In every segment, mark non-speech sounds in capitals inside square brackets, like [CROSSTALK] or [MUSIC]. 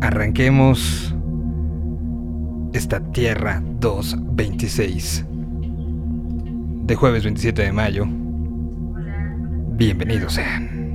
arranquemos esta Tierra 226 de jueves 27 de mayo. Bienvenidos sean.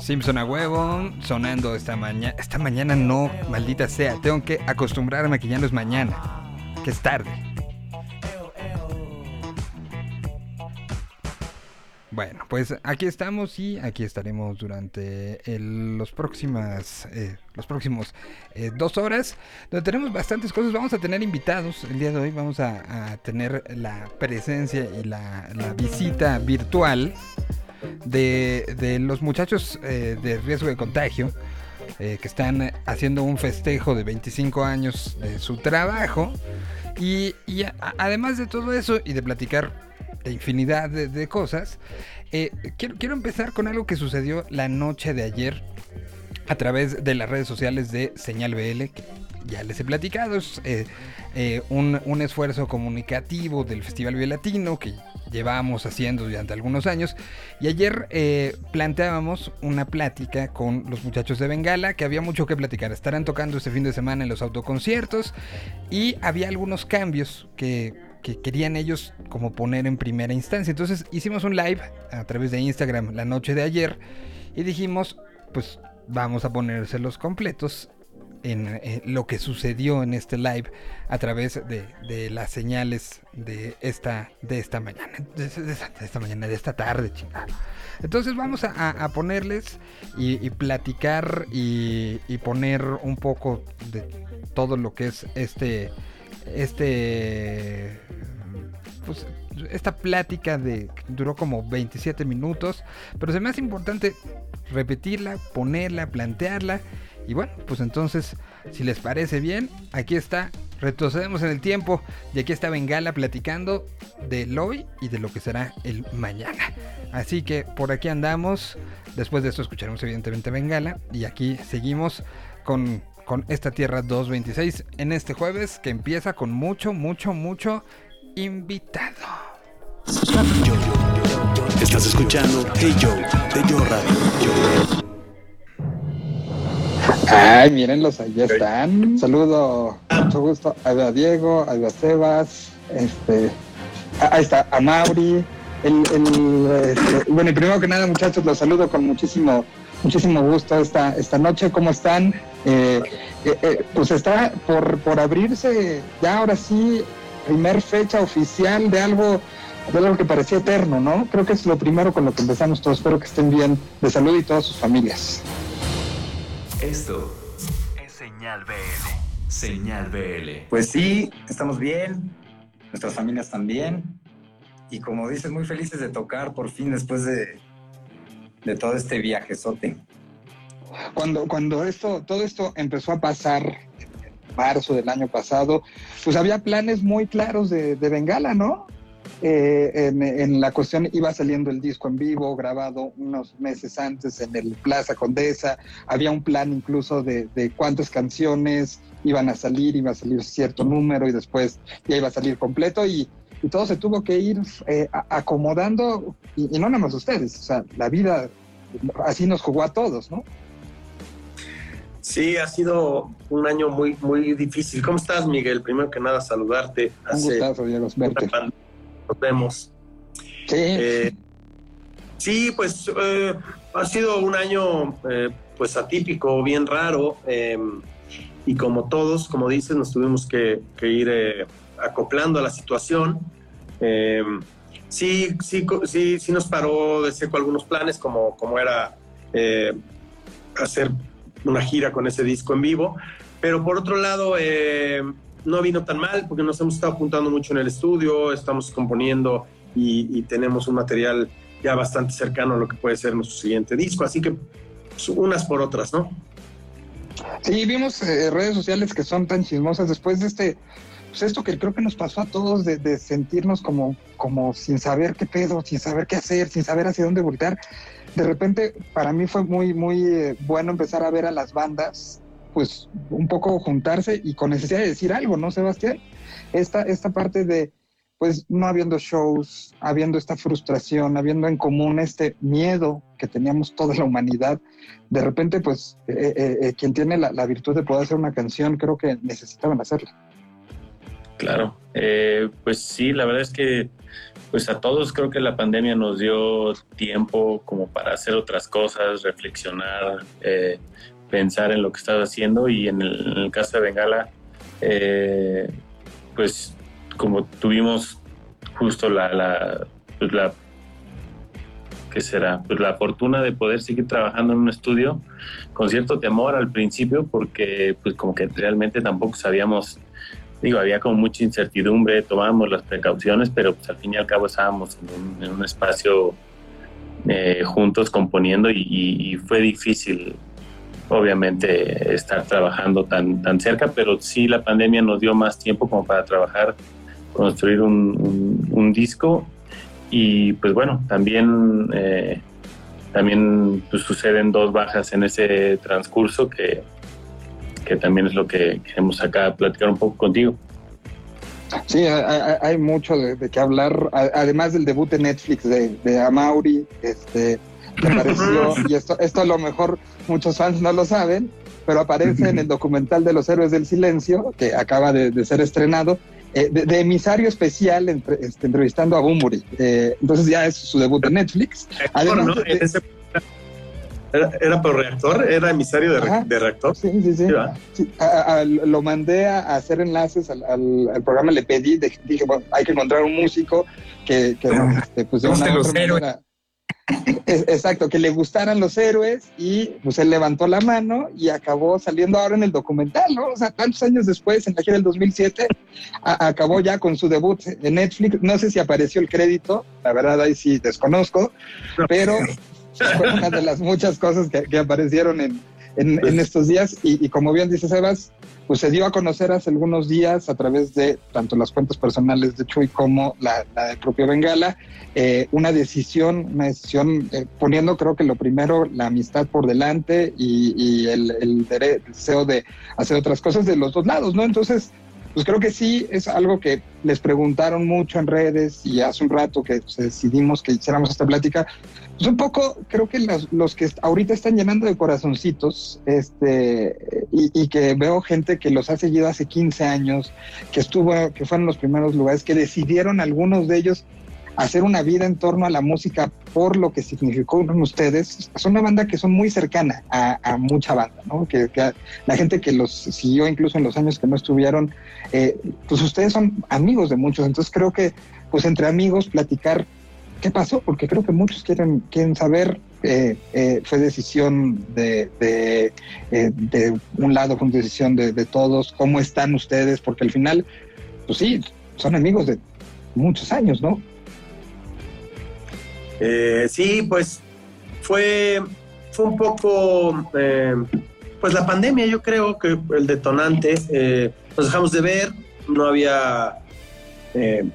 Simpson a huevo, sonando esta mañana. Esta mañana no, maldita sea. Tengo que acostumbrarme a que ya no es mañana, que es tarde. Pues aquí estamos y aquí estaremos durante los próximas, eh, los próximos eh, dos horas, donde tenemos bastantes cosas. Vamos a tener invitados el día de hoy, vamos a, tener la presencia y la, visita virtual de, los muchachos eh, de riesgo de contagio. que están haciendo un festejo de 25 años de su trabajo y, además de todo eso y de platicar infinidad de, cosas. Eh, quiero, quiero empezar con algo que sucedió la noche de ayer a través de las redes sociales de Señal BL, que ya les he platicado, es eh, eh, un, un, esfuerzo comunicativo del Festival Latino que llevamos haciendo durante algunos años. Y ayer planteábamos una plática con los muchachos de Bengala, que había mucho que platicar. Estarán tocando este fin de semana en los autoconciertos y había algunos cambios que que querían ellos como poner en primera instancia. Entonces hicimos un live a través de Instagram la noche de ayer y dijimos, pues vamos a ponérselos completos en, eh, lo que sucedió en este live a través de, las señales de esta, de esta mañana, de, esta mañana, de esta tarde, chingada. Entonces vamos a, ponerles y, platicar y, y, poner un poco de todo lo que es este, este pues esta plática de duró como 27 minutos, pero se me hace importante repetirla, ponerla, plantearla. Y bueno, pues entonces, si les parece bien, aquí está retrocedemos en el tiempo y aquí está Bengala platicando del hoy y de lo que será el mañana. Así que por aquí andamos. Después de esto escucharemos evidentemente Bengala y aquí seguimos con, con esta Tierra 226 en este jueves que empieza con mucho, mucho, mucho invitado. Estás escuchando Hey Joe de Yo Radio. Ay, mírenlos, ahí están. Saludo, mucho gusto a Diego, a Sebas, este, ahí está, a Mauri. El, este, bueno, y primero que nada, muchachos, los saludo con muchísimo, muchísimo gusto esta, esta noche. ¿Cómo están? Eh, eh, eh, pues está por, por abrirse ya ahora sí, primer fecha oficial de algo de algo que parecía eterno, ¿no? Creo que es lo primero con lo que empezamos todos. Espero que estén bien de salud y todas sus familias. Esto es Señal BL. Señal BL. Pues sí, estamos bien, nuestras familias también. Y como dices, muy felices de tocar por fin después de, de todo este viajezote. Cuando, cuando esto, todo esto empezó a pasar en marzo del año pasado, pues había planes muy claros de, de Bengala, ¿no? Eh, en, la cuestión iba saliendo el disco en vivo, grabado unos meses antes en el Plaza Condesa. Había un plan incluso de, cuántas canciones iban a salir, iba a salir cierto número y después ya iba a salir completo y, todo se tuvo que ir eh, acomodando y, no nada más ustedes, o sea, la vida así nos jugó a todos, ¿no? Sí, ha sido un año muy, muy difícil. ¿Cómo estás, Miguel? Primero que nada, saludarte. Un gustazo, Diego, verte nos vemos. Sí. Eh, sí, pues eh, ha sido un año eh, pues atípico, bien raro. Em, y como todos, como dices, nos tuvimos que, ir acoplando a la situación. Em, sí, sí, sí, sí nos paró de seco algunos planes, como, como era hacer una gira con ese disco en vivo. Pero por otro lado, no vino tan mal porque nos hemos estado apuntando mucho en el estudio, estamos componiendo y, tenemos un material ya bastante cercano a lo que puede ser nuestro siguiente disco, así que pues, unas por otras, ¿no? Sí, vimos eh, redes sociales que son tan chismosas después de este, pues esto que creo que nos pasó a todos de, sentirnos como, como sin saber qué pedo, sin saber qué hacer, sin saber hacia dónde voltar. De repente, para mí fue muy, muy eh, bueno empezar a ver a las bandas pues un poco juntarse y con necesidad de decir algo, ¿no, Sebastián? Esta, esta parte de, pues no habiendo shows, habiendo esta frustración, habiendo en común este miedo que teníamos toda la humanidad, de repente, pues eh, eh, eh, quien tiene la, virtud de poder hacer una canción, creo que necesitaban hacerla. Claro, pues sí, la verdad es que pues a todos creo que la pandemia nos dio tiempo como para hacer otras cosas, reflexionar, pensar en lo que estás haciendo y en el, caso de Bengala, eh, pues como tuvimos justo la, la, pues la ¿qué será? Pues la fortuna de poder seguir trabajando en un estudio con cierto temor al principio porque pues como que realmente tampoco sabíamos, digo, había como mucha incertidumbre, tomábamos las precauciones, pero pues al fin y al cabo estábamos en un, espacio eh, juntos componiendo y, fue difícil obviamente estar trabajando tan, tan cerca, pero sí la pandemia nos dio más tiempo como para trabajar, construir un, disco y pues bueno, también, eh, también pues, suceden dos bajas en ese transcurso que, que también es lo que queremos acá platicar un poco contigo. Sí, hay, mucho de, qué hablar, además del debut de Netflix de, de Amauri, este, que apareció, [LAUGHS] y esto, esto a lo mejor muchos fans no lo saben, pero aparece en el documental de los héroes del silencio, que acaba de, ser estrenado, eh, de, emisario especial este, entrevistando a Bumburi. Eh, entonces ya es su debut en Netflix. ¿Era, por reactor? ¿Era emisario de, reactor? Sí, sí, sí. lo mandé a, hacer enlaces al, programa, le pedí, dije, bueno, hay que encontrar un músico que, que este, pues de una otra Exacto, que le gustaran los héroes y pues él levantó la mano y acabó saliendo ahora en el documental, ¿no? O sea, tantos años después, en la gira del 2007, acabó ya con su debut en Netflix. No sé si apareció el crédito, la verdad ahí sí desconozco, pero fue una de las muchas cosas que, que aparecieron en, en, en, estos días y, y, como bien dice Sebas, pues se dio a conocer hace algunos días a través de tanto las cuentas personales de Chuy como la, la del propio Bengala, eh, una decisión, una decisión eh, poniendo creo que lo primero, la amistad por delante y, y el, el, deseo de hacer otras cosas de los dos lados, ¿no? Entonces, pues creo que sí es algo que les preguntaron mucho en redes y hace un rato que pues, decidimos que hiciéramos esta plática. Pues un poco creo que los, los que ahorita están llenando de corazoncitos este, y, y, que veo gente que los ha seguido hace 15 años, que estuvo, que fueron los primeros lugares, que decidieron algunos de ellos hacer una vida en torno a la música por lo que significó ustedes. Son una banda que son muy cercana a, a mucha banda, ¿no? Que, que, la gente que los siguió incluso en los años que no estuvieron, eh, pues ustedes son amigos de muchos. Entonces creo que, pues entre amigos, platicar qué pasó, porque creo que muchos quieren, quieren saber. Eh, eh, fue decisión de, eh, de, un lado, fue decisión de, de todos, cómo están ustedes, porque al final, pues sí, son amigos de muchos años, ¿no? Eh, sí, pues fue, fue un poco, pues la pandemia yo creo que el detonante, nos dejamos de ver, no había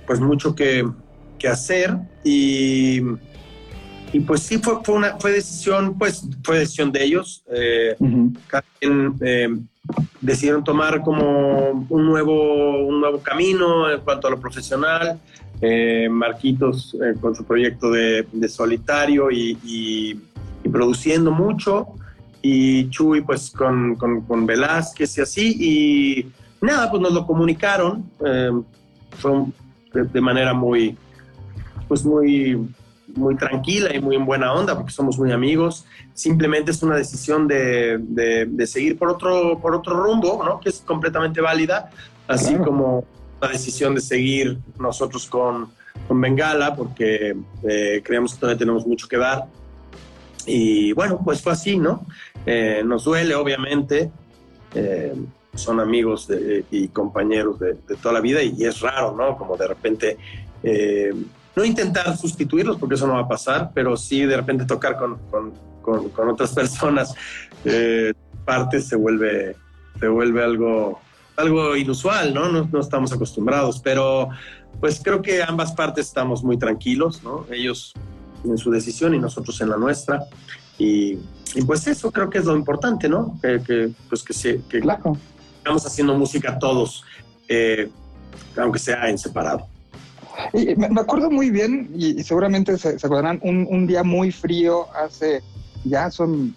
pues mucho que, que hacer y, y, pues sí fue, fue, una fue decisión, pues fue decisión de ellos, uh -huh. cada quien, decidieron tomar como un nuevo, un nuevo camino en cuanto a lo profesional. Eh, Marquitos eh, con su proyecto de, de solitario y, y, y, produciendo mucho, y Chuy pues con, con, con, Velázquez y así, y nada, pues nos lo comunicaron, eh, fue de, manera muy, pues muy, muy tranquila y muy en buena onda, porque somos muy amigos, simplemente es una decisión de, de, de seguir por otro, por otro rumbo, ¿no? que es completamente válida, así claro. como la decisión de seguir nosotros con, con Bengala porque eh, creemos que todavía tenemos mucho que dar. Y bueno, pues fue así, ¿no? Eh, nos duele, obviamente. Eh, son amigos de, y compañeros de, de, toda la vida y, y, es raro, ¿no? Como de repente, no intentar sustituirlos porque eso no va a pasar, pero sí de repente tocar con, con, con, con otras [LAUGHS] personas partes se vuelve, se vuelve algo algo inusual, ¿no? ¿no? ¿no? estamos acostumbrados, pero pues creo que ambas partes estamos muy tranquilos, ¿no? Ellos en su decisión y nosotros en la nuestra. Y, y pues eso creo que es lo importante, ¿no? Que, que pues que, se, que claro. estamos haciendo música todos, eh, aunque sea en separado. Y me acuerdo muy bien, y, seguramente se, se acordarán, un, un, día muy frío hace, ya son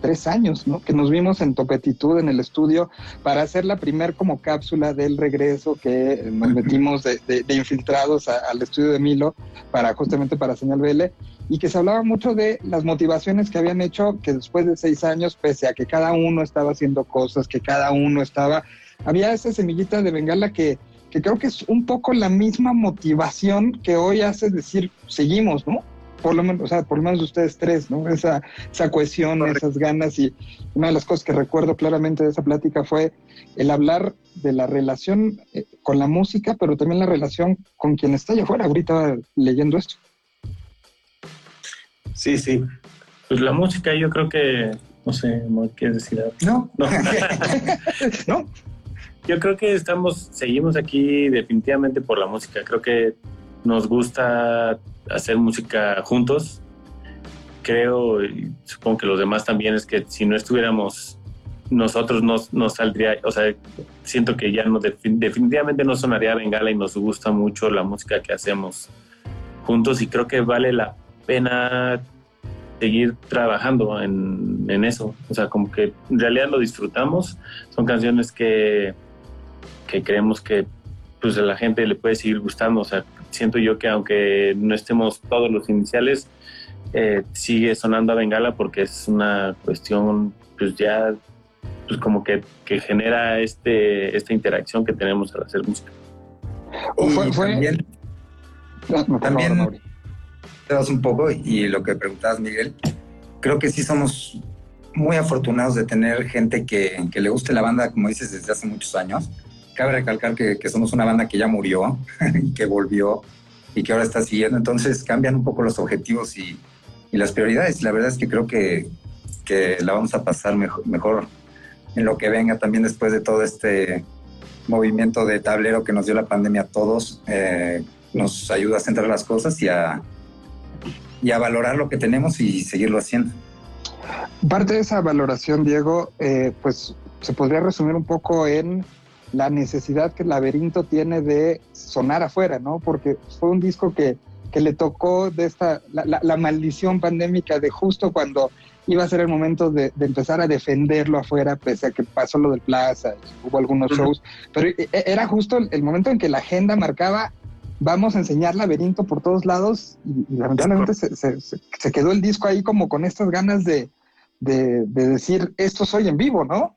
tres años, ¿no? Que nos vimos en Topetitud en el estudio para hacer la primer como cápsula del regreso que nos metimos de, de, de infiltrados a, al estudio de Milo para justamente para Señal BL y que se hablaba mucho de las motivaciones que habían hecho que después de seis años, pese a que cada uno estaba haciendo cosas, que cada uno estaba, había esa semillita de Bengala que, que creo que es un poco la misma motivación que hoy hace decir, seguimos, ¿no? por lo menos, o sea, por lo menos ustedes tres, ¿no? Esa, esa cohesión, Correcto. esas ganas y una de las cosas que recuerdo claramente de esa plática fue el hablar de la relación eh, con la música, pero también la relación con quien está allá afuera ahorita leyendo esto. Sí, sí. Pues la música yo creo que, no sé, ¿no quieres decir algo? No. No. [LAUGHS] [LAUGHS] no. Yo creo que estamos, seguimos aquí definitivamente por la música. Creo que nos gusta hacer música juntos. Creo, y supongo que los demás también, es que si no estuviéramos nosotros no, no saldría, o sea, siento que ya no, definitivamente no sonaría Bengala y nos gusta mucho la música que hacemos juntos y creo que vale la pena seguir trabajando en, en eso. O sea, como que en realidad lo disfrutamos. Son canciones que, que creemos que pues a la gente le puede seguir gustando. O sea, siento yo que aunque no estemos todos los iniciales, eh, sigue sonando a Bengala porque es una cuestión, pues ya, pues como que, que genera este, esta interacción que tenemos al hacer música. Y fue, fue... también, no, también te das un poco y lo que preguntabas, Miguel, creo que sí somos muy afortunados de tener gente que, que le guste la banda, como dices, desde hace muchos años cabe recalcar que, somos una banda que ya murió [LAUGHS] y que volvió y que ahora está siguiendo, entonces cambian un poco los objetivos y, las prioridades. La verdad es que creo que, que la vamos a pasar mejor, mejor en lo que venga también después de todo este movimiento de tablero que nos dio la pandemia a todos. Eh, nos ayuda a centrar las cosas y a, y a valorar lo que tenemos y seguirlo haciendo. Parte de esa valoración, Diego, eh, pues se podría resumir un poco en la necesidad que el laberinto tiene de sonar afuera, ¿no? Porque fue un disco que, que le tocó de esta, la, la, maldición pandémica de justo cuando iba a ser el momento de, de, empezar a defenderlo afuera, pese a que pasó lo del Plaza, hubo algunos shows, pero e, e, era justo el momento en que la agenda marcaba vamos a enseñar laberinto por todos lados y, y lamentablemente se, se, se, quedó el disco ahí como con estas ganas de, de, de decir, esto soy en vivo, ¿no?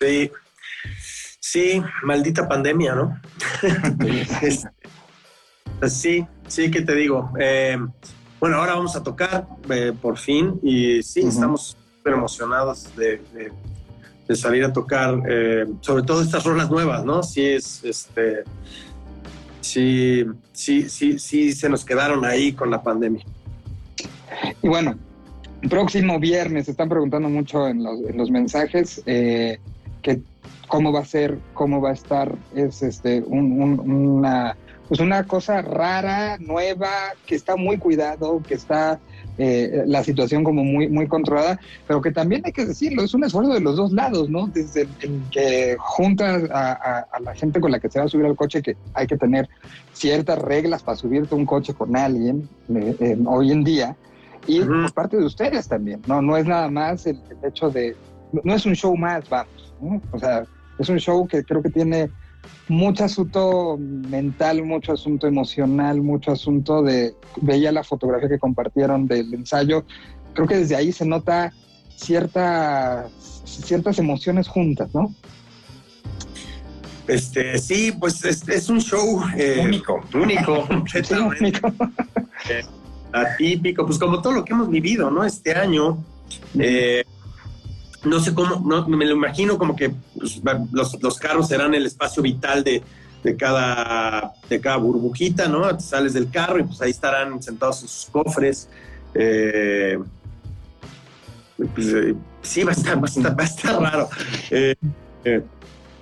Sí, sí, maldita pandemia, ¿no? [LAUGHS] pues sí, sí, que te digo. Eh, bueno, ahora vamos a tocar eh, por fin y sí, uh -huh. estamos súper emocionados de, de, de, salir a tocar, eh, sobre todo estas rolas nuevas, ¿no? Sí, es este. Sí, sí, sí, sí, se nos quedaron ahí con la pandemia. Y bueno, próximo viernes, están preguntando mucho en los, en los mensajes que cómo va a ser, cómo va a estar, es este un, un, una pues una cosa rara, nueva, que está muy cuidado, que está eh, la situación como muy, muy controlada, pero que también hay que decirlo, es un esfuerzo de los dos lados, ¿no? Desde el que juntas a, a, a, la gente con la que se va a subir al coche, que hay que tener ciertas reglas para subirte a un coche con alguien eh, eh, hoy en día, y uh -huh. por parte de ustedes también, ¿no? No es nada más el, el hecho de, no es un show más, vamos, ¿no? O sea, es un show que creo que tiene mucho asunto mental, mucho asunto emocional, mucho asunto de, veía la fotografía que compartieron del ensayo, creo que desde ahí se nota cierta, ciertas emociones juntas, ¿no? Este, sí, pues es, es un show eh, único, único, [LAUGHS] sí, único. Eh, atípico, pues como todo lo que hemos vivido, ¿no? Este año, eh, no sé cómo, no, me lo imagino como que pues, los, los, carros serán el espacio vital de, de, cada, de cada burbujita, ¿no? Sales del carro y pues ahí estarán sentados en sus cofres. Eh, pues, eh, sí, va a estar, va a estar, va a estar raro. Eh,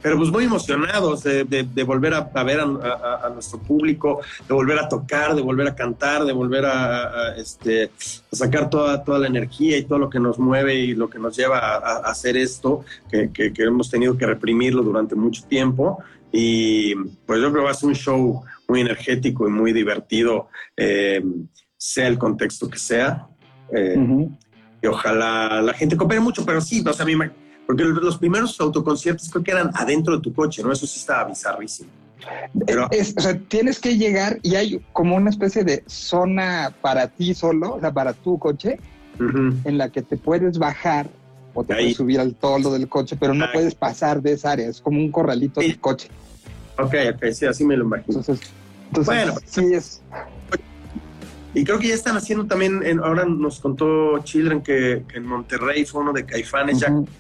pero pues muy emocionados de, de, de volver a, a ver a, a, a, nuestro público, de volver a tocar, de volver a cantar, de volver a, este, sacar toda, toda la energía y todo lo que nos mueve y lo que nos lleva a, hacer esto, que, que, que, hemos tenido que reprimirlo durante mucho tiempo. Y pues yo creo que va a ser un show muy energético y muy divertido, eh, sea el contexto que sea. Eh, uh -huh. Y ojalá la gente coopere mucho, pero sí, o sea, a mí me porque los primeros autoconciertos creo que eran adentro de tu coche, ¿no? Eso sí estaba bizarrísimo. Pero... Es, o sea, tienes que llegar y hay como una especie de zona para ti solo, o sea, para tu coche, uh -huh. en la que te puedes bajar o te Ahí. puedes subir al toldo del coche, pero no Ahí. puedes pasar de esa área, es como un corralito sí. del coche. Ok, ok, sí, así me lo imagino. Entonces, entonces bueno, sí es... Y creo que ya están haciendo también, en, ahora nos contó Children que, que, en Monterrey fue uno de Caifanes, uh -huh. ya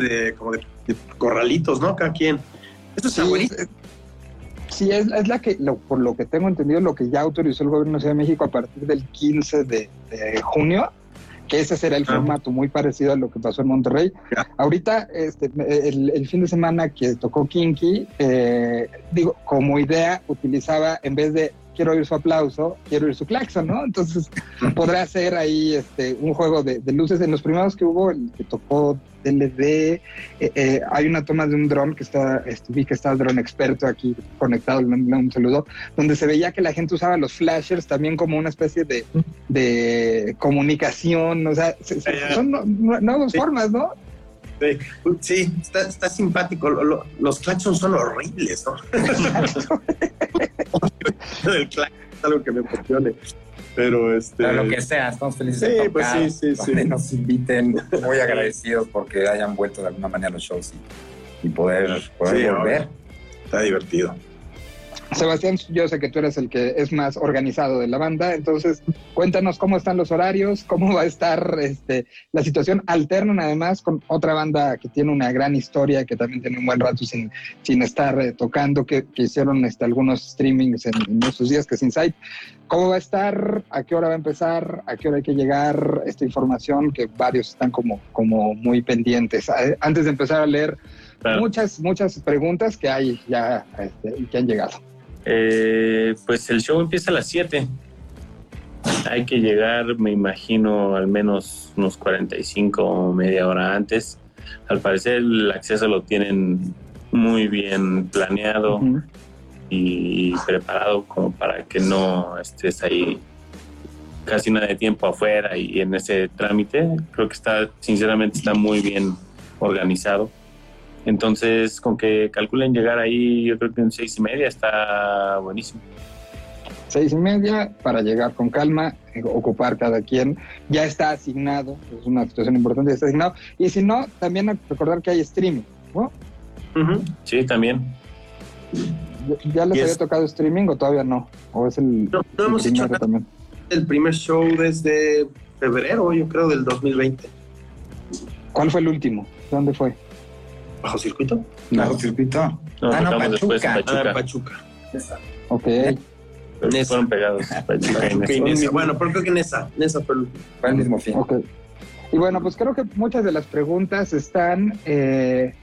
de, como de, de, corralitos, ¿no? Cada quien. Esto está sí, buenísimo. Sí, es, es la que, lo, por lo que tengo entendido, lo que ya autorizó el gobierno de Ciudad de México a partir del 15 de, de junio, que ese será el ah. formato muy parecido a lo que pasó en Monterrey. Ahorita, este, el, el, fin de semana que tocó Kinky, eh, digo, como idea utilizaba, en vez de quiero oír su aplauso, quiero oír su claxon, ¿no? Entonces [LAUGHS] podrá ser ahí este, un juego de, de, luces. En los primeros que hubo, el que tocó DLD, eh, eh, hay una toma de un dron que está, este, vi que está el dron experto aquí conectado, un, saludo, donde se veía que la gente usaba los flashers también como una especie de, de comunicación, o sea, se, se, son nuevas sí. formas, ¿no? Sí, está, está simpático. Lo, lo, los claxons son horribles, ¿no? [LAUGHS] el claxon es algo que me emocione. Pero este. Pero lo que sea, estamos felices sí, de tocar, pues sí, sí, sí. nos inviten, muy agradecidos porque hayan vuelto de alguna manera a los shows y, y poder, poder sí, volver. Está divertido. Sebastián, yo sé que tú eres el que es más organizado de la banda, entonces cuéntanos cómo están los horarios, cómo va a estar este, la situación. Alternan además con otra banda que tiene una gran historia, que también tiene un buen rato sin, sin estar eh, tocando, que, hicieron este, algunos streamings en, estos días, que es Insight. ¿Cómo va a estar? ¿A qué hora va a empezar? ¿A qué hora hay que llegar? Esta información que varios están como, como muy pendientes. Antes de empezar a leer muchas, muchas preguntas que hay ya este, que han llegado. Eh, pues el show empieza a las 7. Hay que llegar, me imagino, al menos unos 45 o media hora antes. Al parecer el acceso lo tienen muy bien planeado y preparado como para que no estés ahí casi nada de tiempo afuera y en ese trámite. Creo que está, sinceramente, está muy bien organizado. Entonces, con que calculen llegar ahí, yo creo que en seis y media está buenísimo. Seis y media para llegar con calma, eh, ocupar cada quien. Ya está asignado, es una situación importante, ya está asignado. Y si no, también recordar que hay streaming, ¿no? Sí, también. ¿Ya les había tocado streaming o todavía no? ¿O es el, no, no hemos hecho también? el primer show desde febrero, yo creo, del 2020. ¿Cuál fue el último? ¿Dónde fue? ¿Bajo circuito? Bajo circuito. ah, no, Pachuca. Pachuca. Ah, Pachuca. Ok. fueron pegados. [LAUGHS] Pachuca y Bueno, pero creo que Nesa. Nesa fue el, mismo fin. Okay. Y bueno, pues creo que muchas de las preguntas están eh,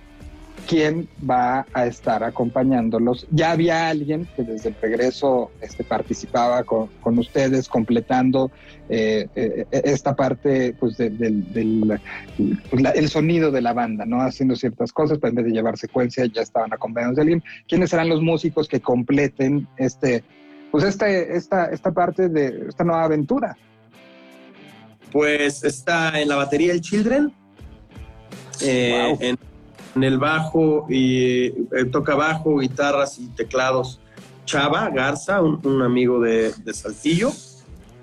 quién va a estar acompañándolos. Ya había alguien que desde el regreso este, participaba con, ustedes, completando eh, eh, esta parte pues, del pues, el sonido de la banda, ¿no? Haciendo ciertas cosas, pero en vez de llevar secuencia, ya estaban acompañados de alguien. ¿Quiénes serán los músicos que completen este, pues este, esta, esta parte de esta nueva aventura? Pues está en la batería el Children. Eh, en en el bajo y eh, toca bajo, guitarras y teclados. Chava Garza, un, amigo de, Saltillo,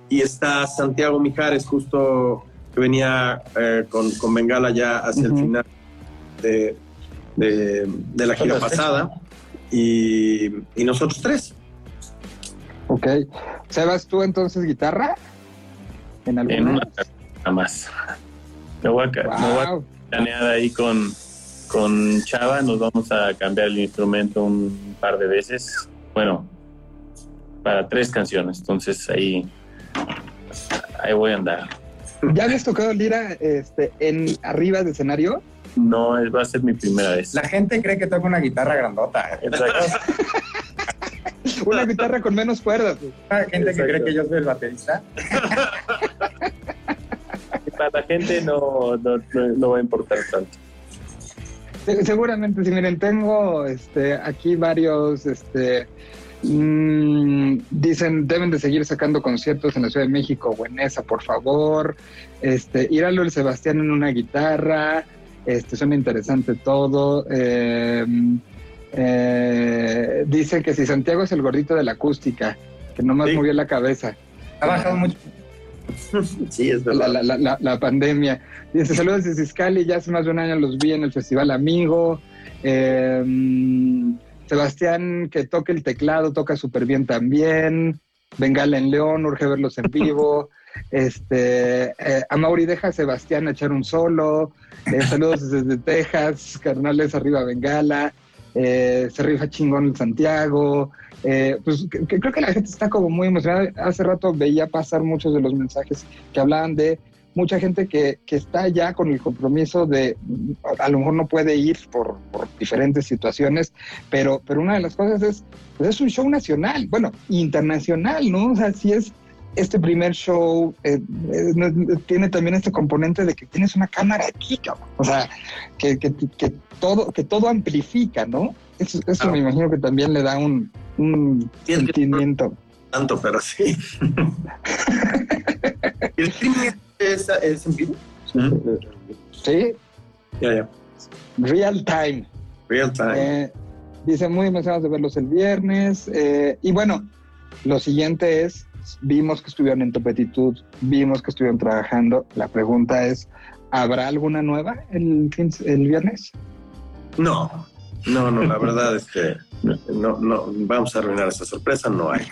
y está Santiago Mijares, justo que venía eh, con, con, Bengala ya hacia el final de, de, la gira pasada, y, y, nosotros tres. Ok. ¿Sebas tú entonces guitarra? En alguna. nada más. Me voy a, ahí con, con Chava nos vamos a cambiar el instrumento un par de veces. Bueno, para tres canciones. Entonces ahí, ahí voy a andar. ¿Ya habías tocado lira este, en arriba de escenario? No, va a ser mi primera vez. La gente cree que toca una guitarra grandota. [LAUGHS] una guitarra con menos cuerdas. La gente que cree que yo soy el baterista. [LAUGHS] Para la gente no, no va a importar tanto. [LAUGHS] Seguramente, si miren, tengo este, aquí varios, este, mm, dicen, deben de seguir sacando conciertos en la Ciudad de México o en esa, por favor. Este, Íralo el Sebastián en una guitarra, este, suena interesante todo. Eh, eh, dicen que si Santiago es el gordito de la acústica, que nomás movió la cabeza. Ha bajado mucho. [LAUGHS] sí, es verdad. La, pandemia. Dice, saludos desde Iscali, ya hace más de un año los vi en el Festival Amigo. Em, Sebastián, que toque el teclado, toca súper bien también. Bengala en León, urge verlos en vivo. [LAUGHS] Este, eh, a Mauri deja a Sebastián echar un solo. Eh, saludos desde [LAUGHS] Texas, carnales arriba Bengala. Eh, se rifa chingón el Santiago. Eh, pues creo que la gente está como muy emocionada. Hace rato veía pasar muchos de los mensajes que hablaban de mucha gente que, que está ya con el compromiso de, a lo mejor no puede ir por, diferentes situaciones, pero, pero una de las cosas es, pues es un show nacional, bueno, internacional, ¿no? O sea, si es este primer show, eh, eh, tiene también este componente de que tienes una cámara aquí, cabrón. O sea, que, que todo, que todo amplifica, ¿no? Eso, eso me imagino que también le da un, un sentimiento. Tanto, pero sí. [LAUGHS] ¿El streaming es, es, en vivo? Sí. Ya, ya. Real time. Real time. Eh, dice, muy emocionados de verlos el viernes. Eh, y bueno, lo siguiente es, vimos que estuvieron en Topetitud, vimos que estuvieron trabajando. La pregunta es, ¿habrá alguna nueva el, el viernes? No, No, no, la verdad es que no, no, vamos a arruinar esa sorpresa, no hay.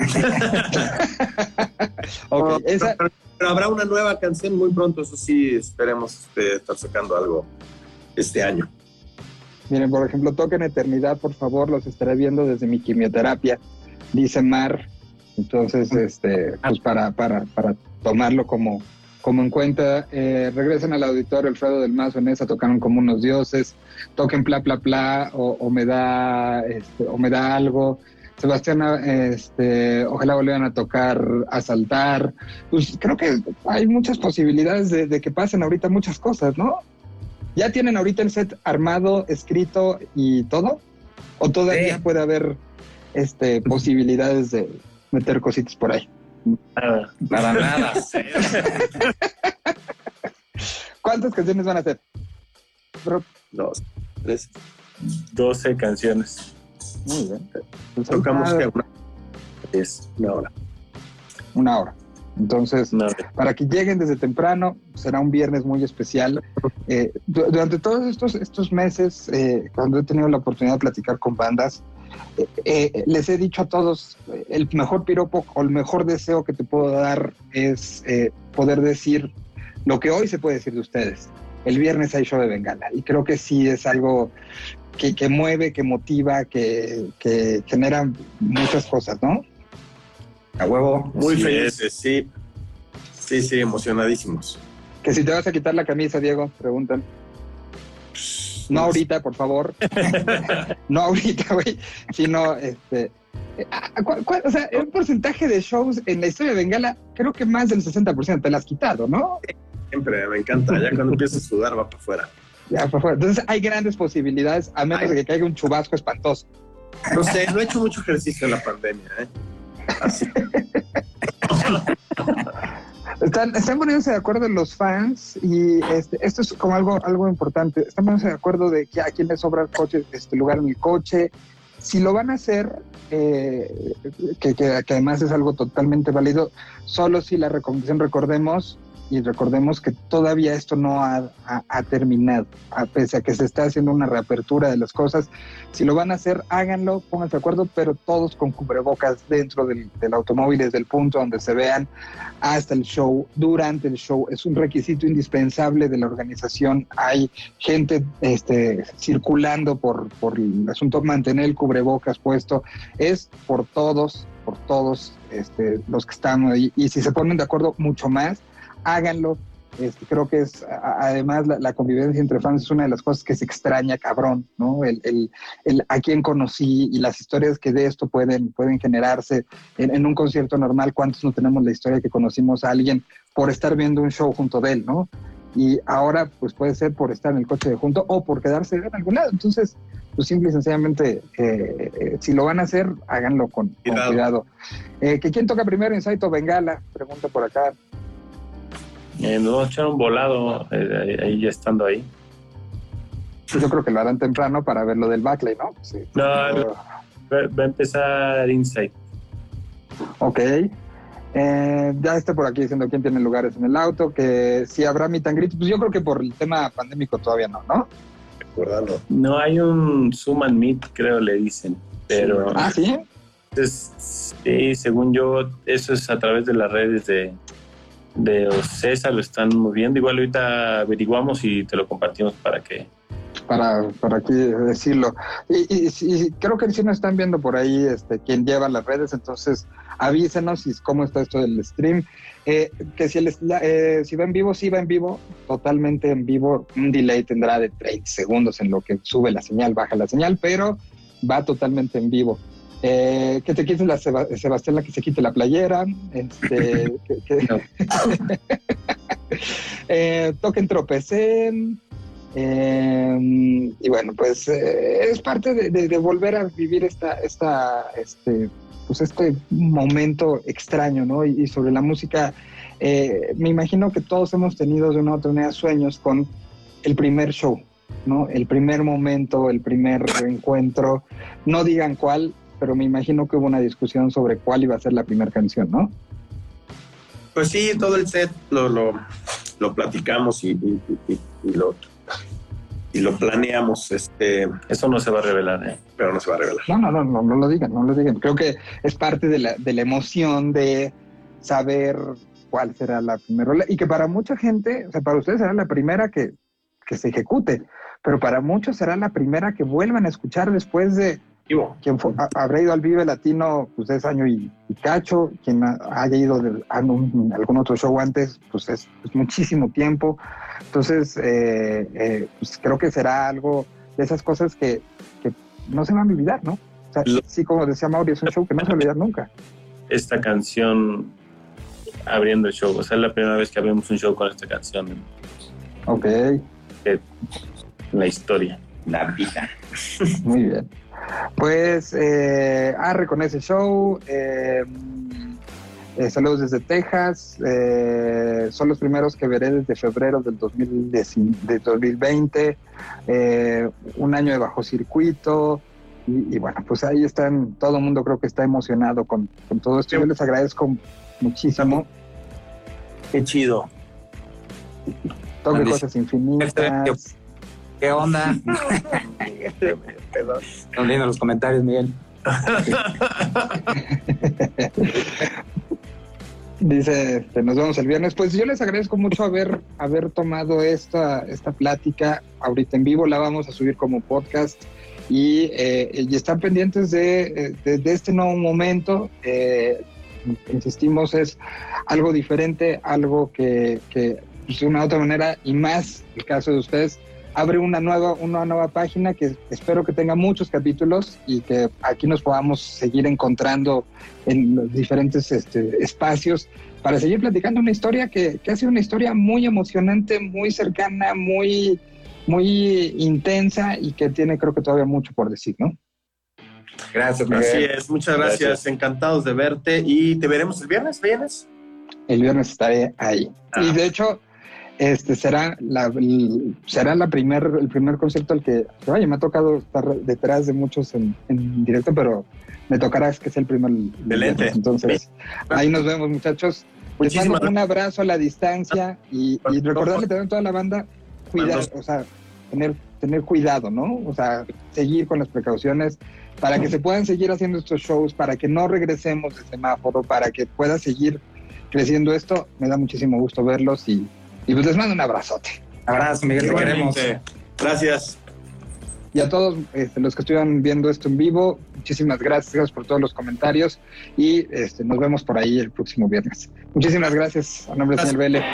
[LAUGHS] pero, habrá una nueva canción muy pronto, eso sí, esperemos este, estar sacando algo este año. Miren, por ejemplo, Toquen Eternidad, por favor, los estaré viendo desde mi quimioterapia, dice Mar. Entonces, este, pues para, para, para tomarlo como, como en cuenta, eh, regresen al auditorio Alfredo del Mazo en esa, tocaron como unos dioses, toquen pla pla pla o, me da este, o me da algo. Sebastián, este, ojalá volvieran a tocar, a saltar. Pues creo que hay muchas posibilidades de, que pasen ahorita muchas cosas, ¿no? ¿Ya tienen ahorita el set armado, escrito y todo? ¿O todavía puede haber este, posibilidades de meter cositas por ahí? Nada, nada, nada. [LAUGHS] ¿Cuántas canciones van a hacer? Dos, tres. Doce canciones. Muy bien. Tocamos que una, es una hora. Una hora. Entonces, para que lleguen desde temprano, será un viernes muy especial. Eh, durante todos estos, estos meses, eh, cuando he tenido la oportunidad de platicar con bandas, eh, eh, les he dicho a todos, el mejor piropo o el mejor deseo que te puedo dar es eh, poder decir lo que hoy se puede decir de ustedes. El viernes hay show de Bengala y creo que sí es algo que, mueve, que motiva, que, genera muchas cosas, ¿no? A huevo. Muy felices, sí. Sí, sí, emocionadísimos. Que si te vas a quitar la camisa, Diego, preguntan. No ahorita, por favor. [LAUGHS] no ahorita, güey. Sino, este. Eh, ah, o sea, un porcentaje de shows en la historia de Bengala, creo que más del 60% te la has quitado, ¿no? Siempre, me encanta. Ya cuando empiezas a sudar, va para afuera. Ya, para afuera. Entonces, hay grandes posibilidades, a menos de que caiga un chubasco espantoso. No sé, no he hecho mucho ejercicio en la pandemia, ¿eh? Así. [LAUGHS] Están, están poniéndose de acuerdo los fans y este, esto es como algo, algo importante. Están poniéndose de acuerdo de que a quién le sobra el coche, este lugar en el coche. Si lo van a hacer, eh, que, que, además es algo totalmente válido, solo si la recomendación, recordemos, y recordemos que todavía esto no ha, terminado, a pese a que se está haciendo una reapertura de las cosas. Si lo van a hacer, háganlo, pónganse de acuerdo, pero todos con cubrebocas dentro del, automóvil, desde el punto donde se vean hasta el show, durante el show. Es un requisito indispensable de la organización. Hay gente este, circulando por, por el asunto, mantener el cubrebocas puesto. Es por todos, por todos este, los que están ahí. Y si se ponen de acuerdo, mucho más háganlo. Este, creo que es, además, la, convivencia entre fans es una de las cosas que se extraña, cabrón, ¿no? El, el, el a quién conocí y las historias que de esto pueden, pueden generarse en, un concierto normal. ¿Cuántos no tenemos la historia que conocimos a alguien por estar viendo un show junto de él, ¿no? Y ahora, pues puede ser por estar en el coche de junto o por quedarse en algún lado. Entonces, pues simple y sencillamente, eh, eh, si lo van a hacer, háganlo con cuidado. Eh, ¿que ¿Quién toca primero, Insight o Bengala? Pregunta por acá. Eh, nos vamos a echar un volado eh, ahí ya estando ahí. Yo creo que lo harán temprano para ver lo del backlay, ¿no? Sí. No, va, a empezar Insight. Ok. Eh, ya está por aquí diciendo quién tiene lugares en el auto, que si habrá meet and greet, pues yo creo que por el tema pandémico todavía no, ¿no? No, hay un Zoom and Meet, creo le dicen, pero... Ah, ¿sí? sí, según yo, eso es a través de las redes de, de Ocesa lo están moviendo. Igual ahorita averiguamos y te lo compartimos para que... Para, para aquí decirlo. Y, y, creo que si nos están viendo por ahí este, quien lleva las redes, entonces avísenos y cómo está esto del stream. Eh, que si, el, eh, si va en vivo, sí va en vivo, totalmente en vivo. Un delay tendrá de 30 segundos en lo que sube la señal, baja la señal, pero va totalmente en vivo. Eh, que te quites la Sebastián, la que se quite la playera. Este, [LAUGHS] [LAUGHS] eh, toquen, tropecen. Eh, y bueno, pues es parte de, volver a vivir esta, esta, este, pues este momento extraño, ¿no? Y, sobre la música, me imagino que todos hemos tenido de una u otra manera sueños con el primer show, ¿no? El primer momento, el primer encuentro. No digan cuál, pero me imagino que hubo una discusión sobre cuál iba a ser la primera canción, ¿no? Pues sí, todo el set lo, lo, platicamos y, lo, y lo planeamos. Este, Eso no se va a revelar, ¿eh? pero no se va a revelar. No, no, no, no, no lo digan, no lo digan. Creo que es parte de la, de la emoción de saber cuál será la primera y que para mucha gente, o sea, para ustedes será la primera que, que se ejecute, pero para muchos será la primera que vuelvan a escuchar después de Quien fue- habrá ido al Vive Latino, pues es año y, y cacho, quien ha- haya ido de, a un- algún otro show antes, pues es, es muchísimo tiempo. Entonces, eh, eh, pues creo que será algo de esas cosas que, que no se van a olvidar, ¿no? O sea, Lo- sí, como decía Mauri, es un show que no se va a olvidar nunca. Esta canción abriendo el show. O sea, es la primera vez que abrimos un show con esta canción Ok, la historia. La vida. muy bien. Pues uh, arre con ese show. eh, eh, saludos desde Texas. eh, son los primeros que veré desde febrero del 2010 de 2020. eh, un año de bajo circuito. Y, y bueno, pues ahí están. Todo el mundo creo que está emocionado con, con todo esto. Yo les agradezco muchísimo. Qué chido. Toque cosas infinitas. ¿Qué onda? [LAUGHS] Están leyendo los comentarios, Miguel. Dice, este, nos vemos el viernes. Pues yo les agradezco mucho haber, haber tomado esta, esta plática ahorita en vivo. La vamos a subir como podcast y, eh, y están pendientes de, de- de este nuevo momento. Eh, insistimos, es algo diferente, algo que, que pues, de una u otra manera, y más el caso de ustedes, abre una nueva, una nueva página que espero que tenga muchos capítulos y que aquí nos podamos seguir encontrando en los diferentes este, espacios para seguir platicando una historia que, que ha sido una historia muy emocionante, muy cercana, muy, muy intensa y que tiene creo que todavía mucho por decir, ¿no? Gracias, Así Miguel. es, muchas gracias. Gracias. encantados de verte y te veremos el viernes, ¿vienes? El viernes estaré ahí. Ah. Y de hecho, este será la será la primer, el primer concierto al que, vaya, me ha tocado estar detrás de muchos en, en directo, pero me tocará que sea el primer el Excelente. Entonces, ahí nos vemos, muchachos. Les mando un abrazo a la distancia y, y recordarle también a toda la banda, cuidar, o sea, tener, tener cuidado, ¿no? O sea, seguir con las precauciones para que se puedan seguir haciendo estos shows, para que no regresemos de semáforo, para que pueda seguir creciendo esto. Me da muchísimo gusto verlos y, y pues les mando un abrazote. Abrazo, Miguel, te queremos. Gracias. Y a todos este, los que estuvieron viendo esto en vivo, muchísimas gracias, gracias por todos los comentarios y este, nos vemos por ahí el próximo viernes. Muchísimas gracias a nombre del señor Vélez.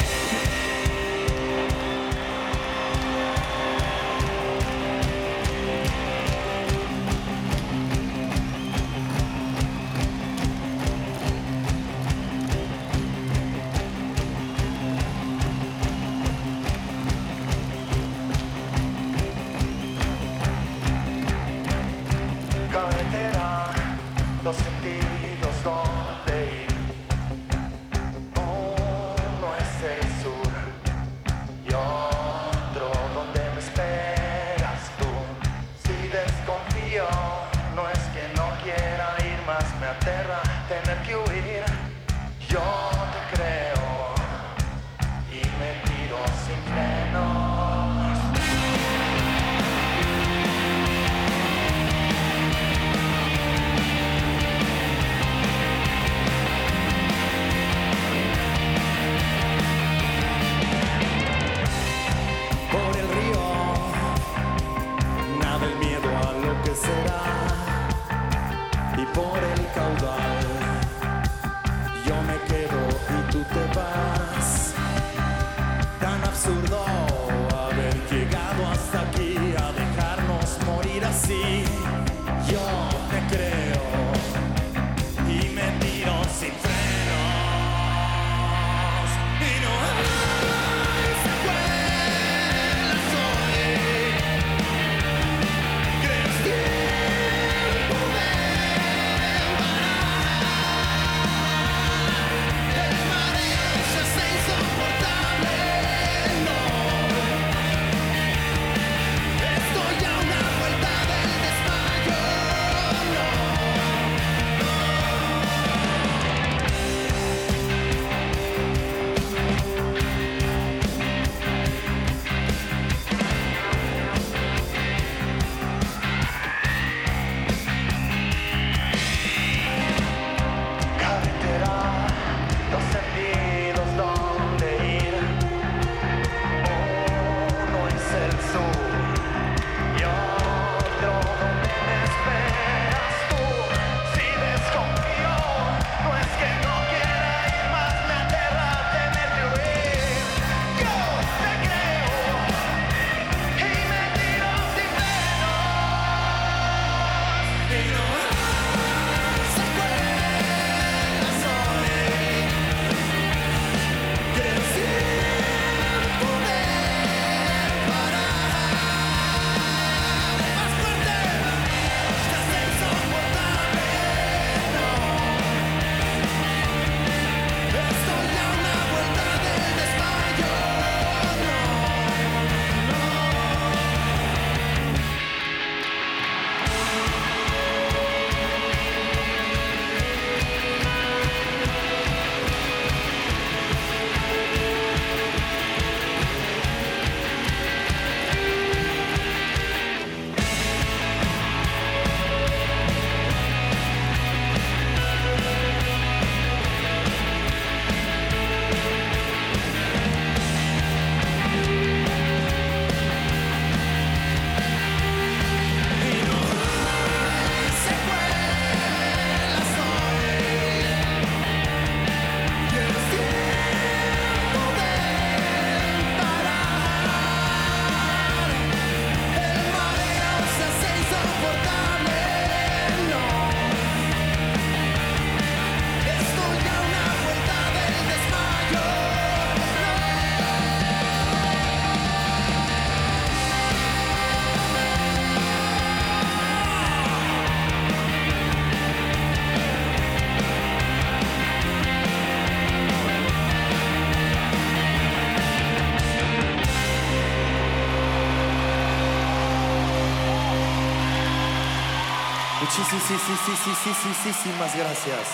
Muchísimas gracias.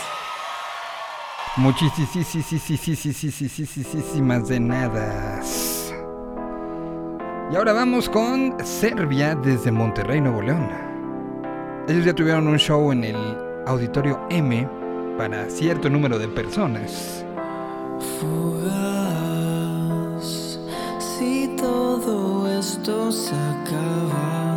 Muchísimas de nada. Y ahora vamos con Serbia desde Monterrey, Nuevo León. Ellos ya tuvieron un show en el Auditorio M para cierto número de personas. Fugaz, si todo esto se acaba.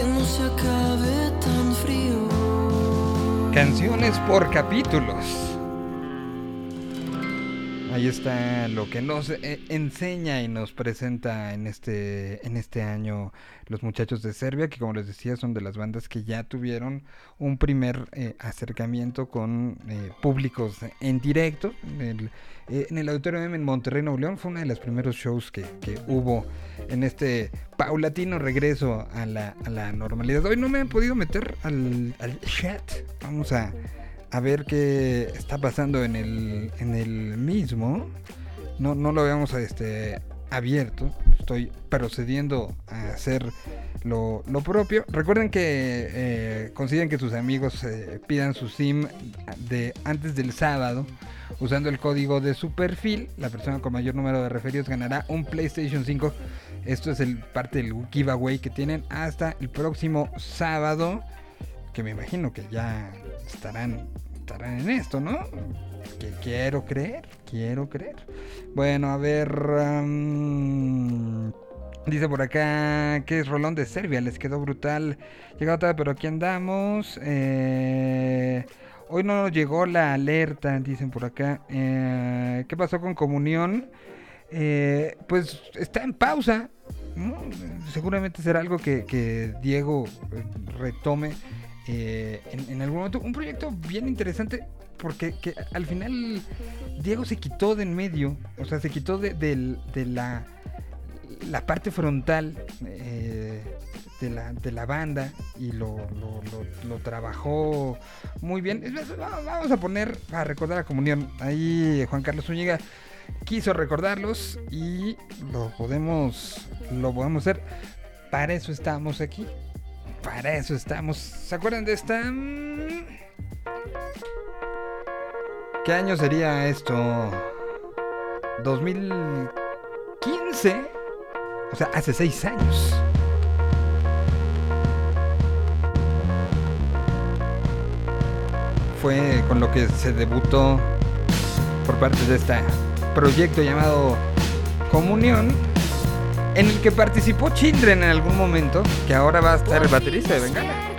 Que no se acabe tan frío. Canciones por capítulos. Ahí está lo que nos eh, enseña y nos presenta en este, en este año los muchachos de Serbia, que como les decía son de las bandas que ya tuvieron un primer eh, acercamiento con eh, públicos en directo. En el, eh, en el en Monterrey, Nuevo León, fue uno de los primeros shows que, que hubo en este paulatino regreso a la, a la normalidad. Hoy no me han podido meter al, al chat. Vamos a, a ver qué está pasando en el, en el mismo. No, no lo habíamos este, abierto. Estoy procediendo a hacer lo, lo propio. Recuerden que eh, consiguen que sus amigos eh, pidan su SIM de antes del sábado. Usando el código de su perfil, la persona con mayor número de referidos ganará un PlayStation 5. Esto es el parte del giveaway que tienen hasta el próximo sábado. Que me imagino que ya estarán, estarán en esto, ¿no? Que quiero creer, quiero creer. Bueno, a ver. dice por acá que es Rolón de Serbia, les quedó brutal. Llegado tarde, pero aquí andamos. Eh, hoy no llegó la alerta, dicen por acá. Eh, ¿Qué pasó con Comunión? Eh, pues está en pausa. Seguramente será algo que, Diego retome eh, en, algún momento. Un proyecto bien interesante porque que al final Diego se quitó de en medio, o sea, se quitó de, la, parte frontal eh, de, la, banda y lo, trabajó muy bien. Vamos a poner a recordar a Comunión. Ahí Juan Carlos Zúñiga quiso recordarlos y lo podemos, lo podemos hacer. Para eso estamos aquí. Para eso estamos. ¿Se acuerdan de esta? Mm. ¿Qué año sería esto? 2015. O sea, hace seis años. Fue con lo que se debutó por parte de este proyecto llamado Comunión, en el que participó Children en algún momento, que ahora va a estar el baterista de Bengala.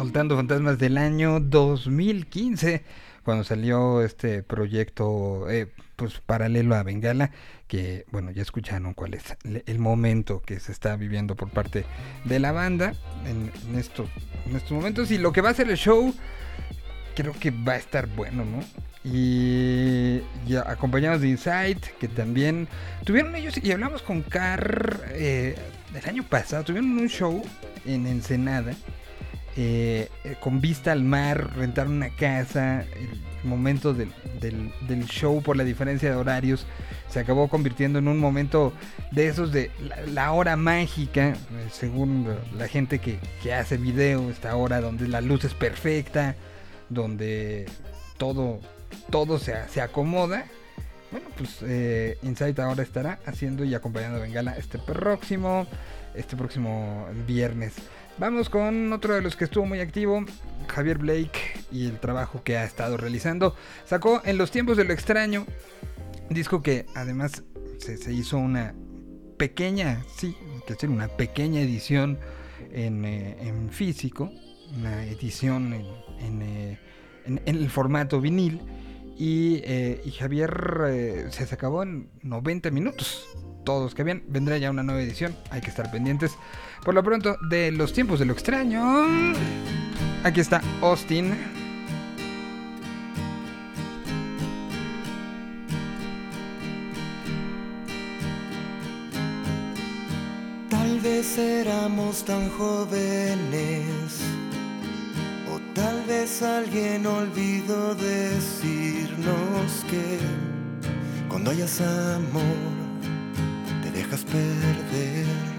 Soltando Fantasmas del año 2015, cuando salió este proyecto eh, pues paralelo a Bengala, que bueno, ya escucharon cuál es el momento que se está viviendo por parte de la banda en, en estos, en estos momentos y lo que va a ser el show creo que va a estar bueno, ¿no? Y, y acompañados de Insight, que también tuvieron ellos, y hablamos con Car eh, el año pasado, tuvieron un show en Ensenada, eh, eh, con vista al mar, rentaron una casa, el momento del, show por la diferencia de horarios se acabó convirtiendo en un momento de esos de la, hora mágica, eh, según la gente que, hace video, esta hora donde la luz es perfecta, donde todo, todo se, se acomoda. Bueno, pues Insight ahora estará haciendo y acompañando a Bengala este próximo, este próximo viernes. Vamos con otro de los que estuvo muy activo, Javier Blake y el trabajo que ha estado realizando. Sacó en los tiempos de lo extraño, disco que además se, hizo una pequeña, sí, que decir, una pequeña edición en, eh, físico, una edición eh, en- el formato vinil. Y, eh, Javier se acabó en 90 minutos. Todos que bien, vendrá ya una nueva edición, hay que estar pendientes. Por lo pronto, de los tiempos de lo extraño, aquí está Austin. Tal vez éramos tan jóvenes, o tal vez alguien olvidó decirnos que cuando hayas amor te dejas perder.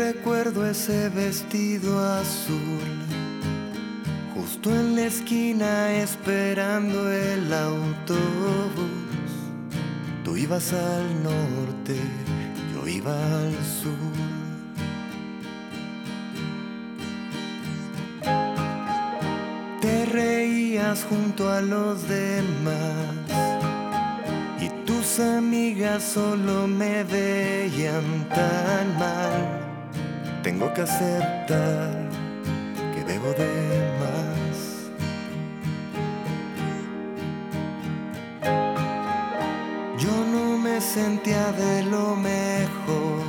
Recuerdo ese vestido azul justo en la esquina esperando el autobús. Tú ibas al norte, yo iba al sur. Te reías junto a los demás y tus amigas solo me veían tan mal. Tengo que aceptar que bebo de más. Yo no me sentía de lo mejor,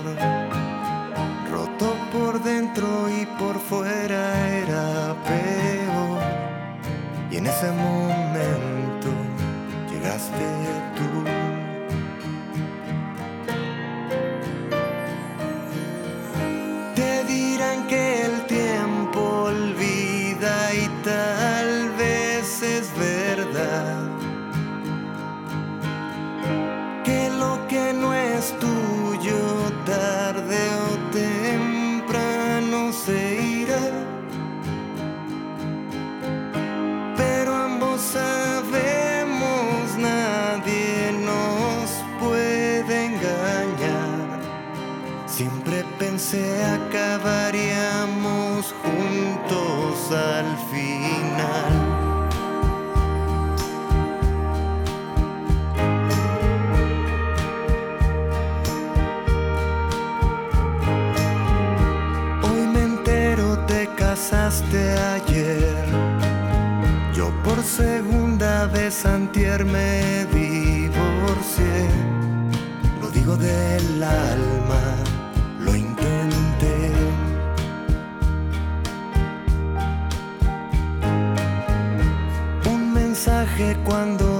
roto por dentro y por fuera era peor. Y en ese momento llegaste vez antier me divorcié. Lo digo del alma, lo intenté. Un mensaje cuando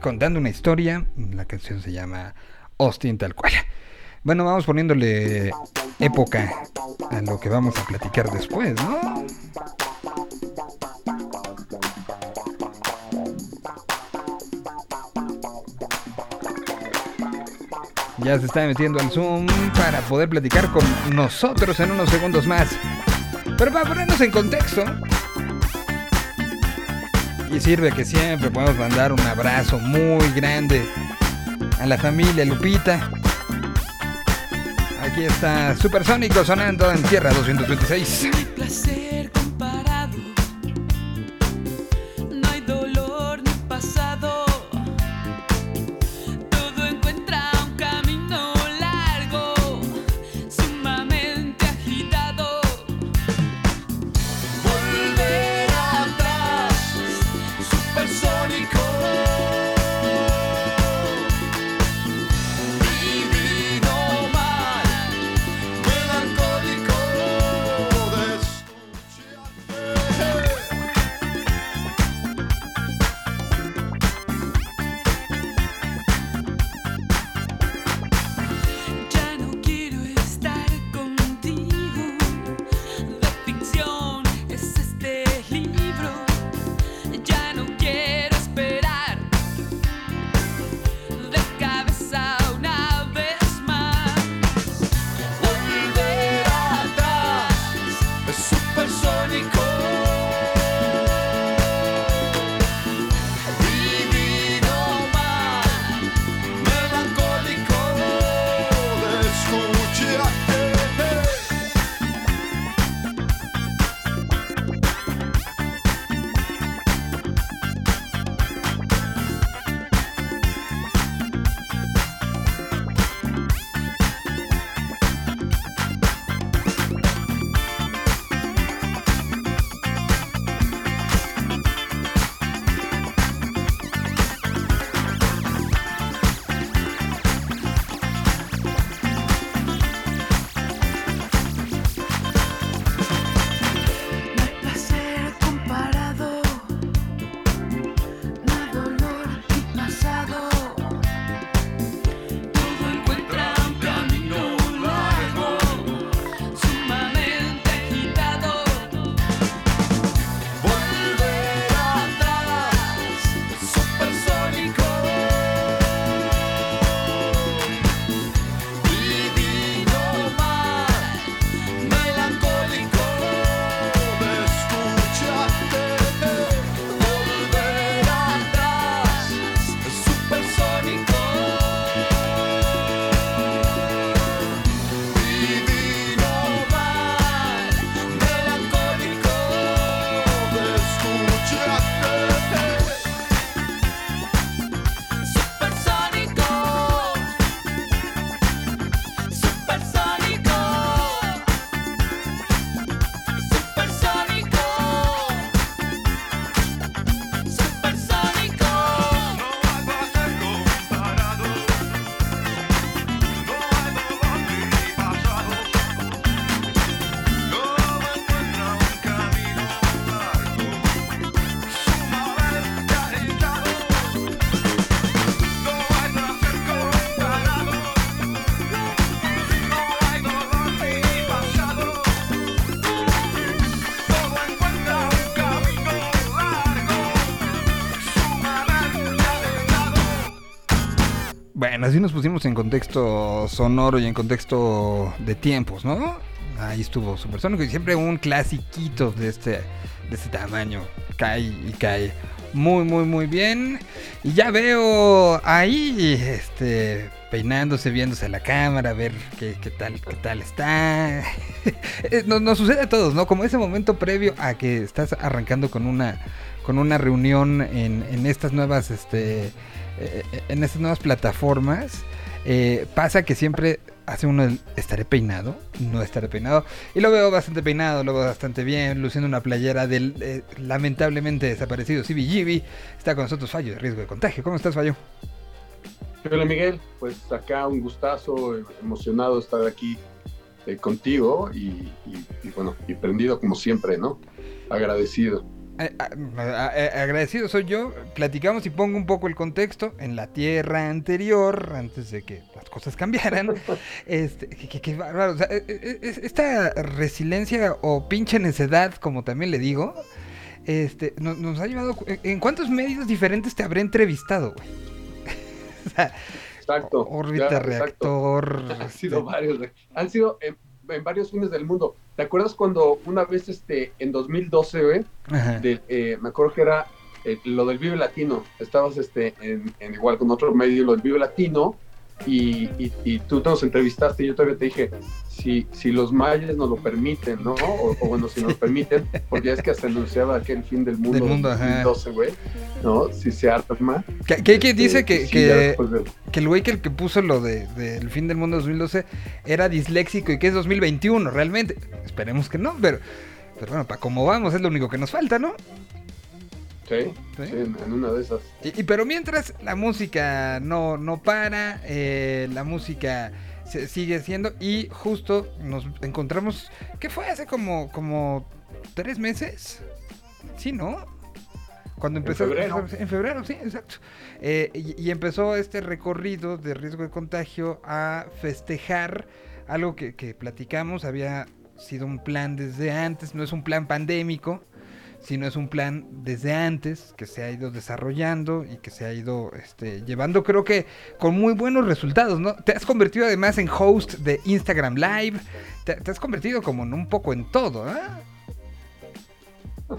contando una historia. La canción se llama Austin tal cual. Bueno, vamos poniéndole época a lo que vamos a platicar después, ¿no? Ya se está metiendo al Zoom para poder platicar con nosotros en unos segundos más. Pero para ponernos en contexto, y sirve que siempre podemos mandar un abrazo muy grande a la familia Lupita. Aquí está Supersónico sonando en Tierra 226. Así nos pusimos en contexto sonoro y en contexto de tiempos, ¿no? Ahí estuvo Supersónico y siempre un clasiquito de este, de este tamaño. Cae y cae muy, muy, muy bien. Y ya veo ahí, este, peinándose, viéndose a la cámara, a ver qué, qué tal, qué tal está. [LAUGHS] Eh, nos, nos sucede a todos, ¿no? Como ese momento previo a que estás arrancando con una, con una reunión en, en estas nuevas, este, eh, en estas nuevas plataformas. eh, pasa que siempre hace uno estaré peinado, no estaré peinado. Y lo veo bastante peinado, lo veo bastante bien, luciendo una playera del eh, lamentablemente desaparecido CBGB. Está con nosotros Fallo de riesgo de contagio. ¿Cómo estás, Fallo? Hola Miguel, pues acá un gustazo, emocionado estar aquí contigo y bueno, y prendido como siempre, ¿no? Agradecido. Eh, agradecido soy yo. Platicamos y pongo un poco el contexto. En la tierra anterior, antes de que las cosas cambiaran, [LAUGHS] este, que, bárbaro, o sea, eh, eh, es- esta resiliencia o pinche necedad, como también le digo, este, nos, nos ha llevado. ¿En cuántos medios diferentes te habré entrevistado, güey? [LAUGHS] O sea, Exacto. órbita, exacto. reactor. [LAUGHS] Han sido este, varios, güey. Han sido en, en varios fines del mundo. ¿Te acuerdas cuando una vez, este, en 2012, güey, Ajá. de- eh, me acuerdo que era eh, lo del Vive Latino. Estabas, este, en, en igual con otro medio, lo del Vive Latino, y, y, y tú nos entrevistaste y yo todavía te dije, si, si los mayas nos lo permiten, ¿no? O, o bueno, si nos permiten, porque es que se anunciaba que el fin del mundo, Del mundo, en ajá. 2012, güey, ¿no? Si se arma. ¿Qué, qué- qué dice que, sí, que- de- que el güey que el que puso lo de del fin del mundo 2012 era disléxico y que es 2021 realmente? Esperemos que no, pero, pero bueno, para cómo vamos es lo único que nos falta, ¿no? Sí, Sí. en una de esas. Y, y pero mientras la música no, no para, eh, la música se sigue siendo y justo nos encontramos, ¿qué fue? Hace como, como tres meses, ¿sí, no? Cuando En empezó febrero. empezó- en febrero, sí, exacto. Eh, y, y empezó este recorrido de riesgo de contagio a festejar algo que, que platicamos, había sido un plan desde antes, no es un plan pandémico, sino es un plan desde antes que se ha ido desarrollando y que se ha ido este, llevando, creo que con muy buenos resultados, ¿no? Te has convertido además en host de Instagram Live, te, has convertido como en un poco en todo, ¿ah? [LAUGHS]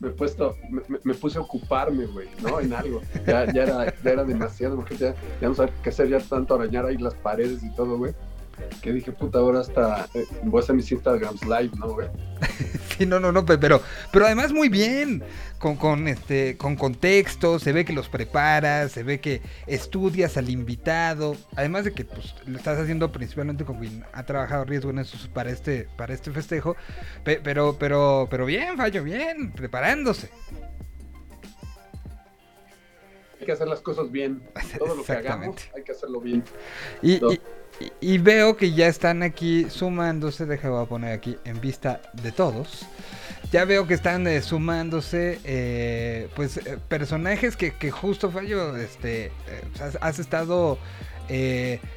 me he puesto, me puse a ocuparme, güey, ¿no? En algo. Ya, ya, era, ya era demasiado, porque ya, ya no sabía qué hacer, ya tanto arañar ahí las paredes y todo, güey. Que dije, puta, ahora hasta eh, voy a hacer mis Instagrams live, ¿no, güey? [LAUGHS] Sí, no, no, no, pe- pero, pero además muy bien, con, con, este, con contexto, se ve que los preparas, se ve que estudias al invitado, además de que pues, lo estás haciendo principalmente con quien ha trabajado riesgo en eso para este, para este festejo, pe- pero, pero, pero bien, Fallo, bien, preparándose. Hay que hacer las cosas bien. [LAUGHS] Todo lo que hagamos, hay que hacerlo bien. Y, No. y- y- y veo que ya están aquí sumándose, deja voy a poner aquí en vista de todos. Ya veo que están eh, sumándose eh, pues eh, personajes que, que justo fallo, este, eh, has, has estado eh, pues,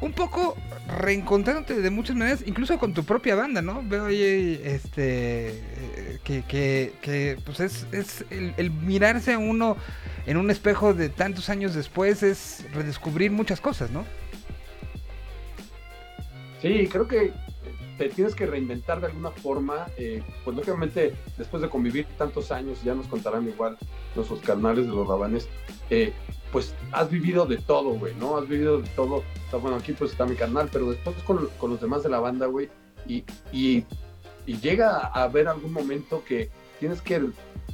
un poco reencontrándote de muchas maneras, incluso con tu propia banda, ¿no? Veo ahí este eh, que, que, pues es, es el, mirarse a uno en un espejo de tantos años después es redescubrir muchas cosas, ¿no? Sí, creo que te tienes que reinventar de alguna forma. eh, pues lógicamente, después de convivir tantos años, ya nos contarán igual nuestros canales de los rabanes, eh, pues has vivido de todo, güey, ¿no? Has vivido de todo. O sea, bueno, aquí pues está mi canal, pero después con, con los demás de la banda, güey, y, y, y llega a haber algún momento que tienes que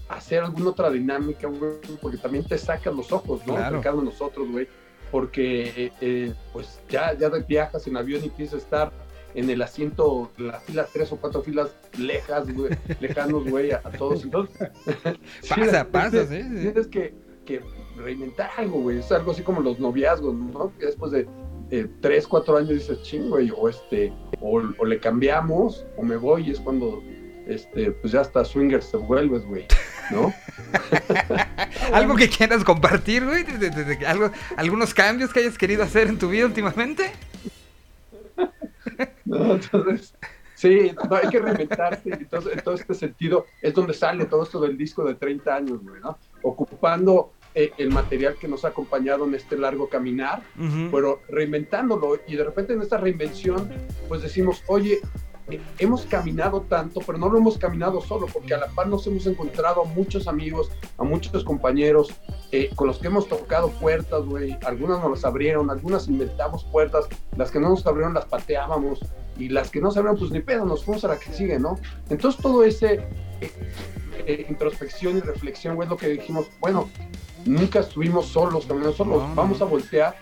hacer alguna otra dinámica, güey, porque también te sacan los ojos, ¿no? Claro. Cada uno de nosotros, güey porque eh, eh, pues ya, ya viajas en avión y empiezas a estar en el asiento, la fila tres o cuatro filas lejas, güey, lejanos, güey, a, a todos. [LAUGHS] Entonces, [LAUGHS] Pasa, pasa, sí, sí. Tienes que, que reinventar algo, güey. Es algo así como los noviazgos, ¿no? Que después de eh, tres, cuatro años dices, ching, güey, o este, o, o le cambiamos, o me voy, y es cuando este, pues ya hasta swingers te vuelves, güey, ¿no? [LAUGHS] [LAUGHS] ¿Algo que quieras compartir, güey? De- de- de- de- algo, ¿Algunos cambios que hayas querido hacer en tu vida últimamente? [LAUGHS] ¿no? Entonces, sí, no, hay que reinventarse. Entonces, en todo este sentido es donde sale todo esto del disco de 30 años, güey, ¿no? Ocupando eh, el material que nos ha acompañado en este largo caminar, Ujú. pero reinventándolo. Y de repente en esta reinvención, pues decimos, oye, eh, hemos caminado tanto, pero no lo hemos caminado solo, porque a la par nos hemos encontrado a muchos amigos, a muchos compañeros eh, con los que hemos tocado puertas, güey. Algunas nos las abrieron, algunas inventamos puertas, las que no nos abrieron las pateábamos, y las que no se abrieron, pues ni pedo, nos fuimos a la que sigue, ¿no? Entonces todo ese eh, eh, introspección y reflexión, güey, es lo que dijimos, bueno, nunca estuvimos solos, caminando solos, No, vamos no. a voltear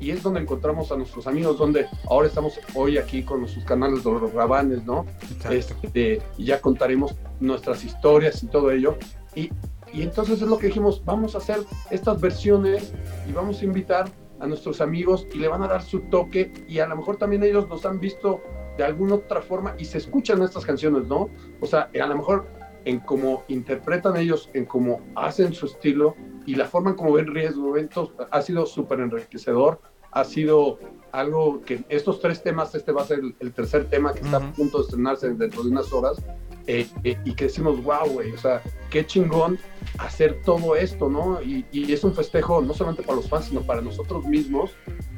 y es donde encontramos a nuestros amigos, donde ahora estamos hoy aquí con nuestros canales de los rabanes, ¿no? Este, y ya contaremos nuestras historias y todo ello. Y, y entonces es lo que dijimos, vamos a hacer estas versiones y vamos a invitar a nuestros amigos y le van a dar su toque y a lo mejor también ellos nos han visto de alguna otra forma y se escuchan estas canciones, ¿no? O sea, a lo mejor en cómo interpretan ellos, en cómo hacen su estilo y la forma en cómo ven riesgo eventos ha sido súper enriquecedor, ha sido algo que estos tres temas, este va a ser el, el tercer tema que está a punto de estrenarse dentro de unas horas, eh, eh, y que decimos, wow, güey, o sea, qué chingón hacer todo esto, ¿no? Y, y es un festejo no solamente para los fans, sino para nosotros mismos,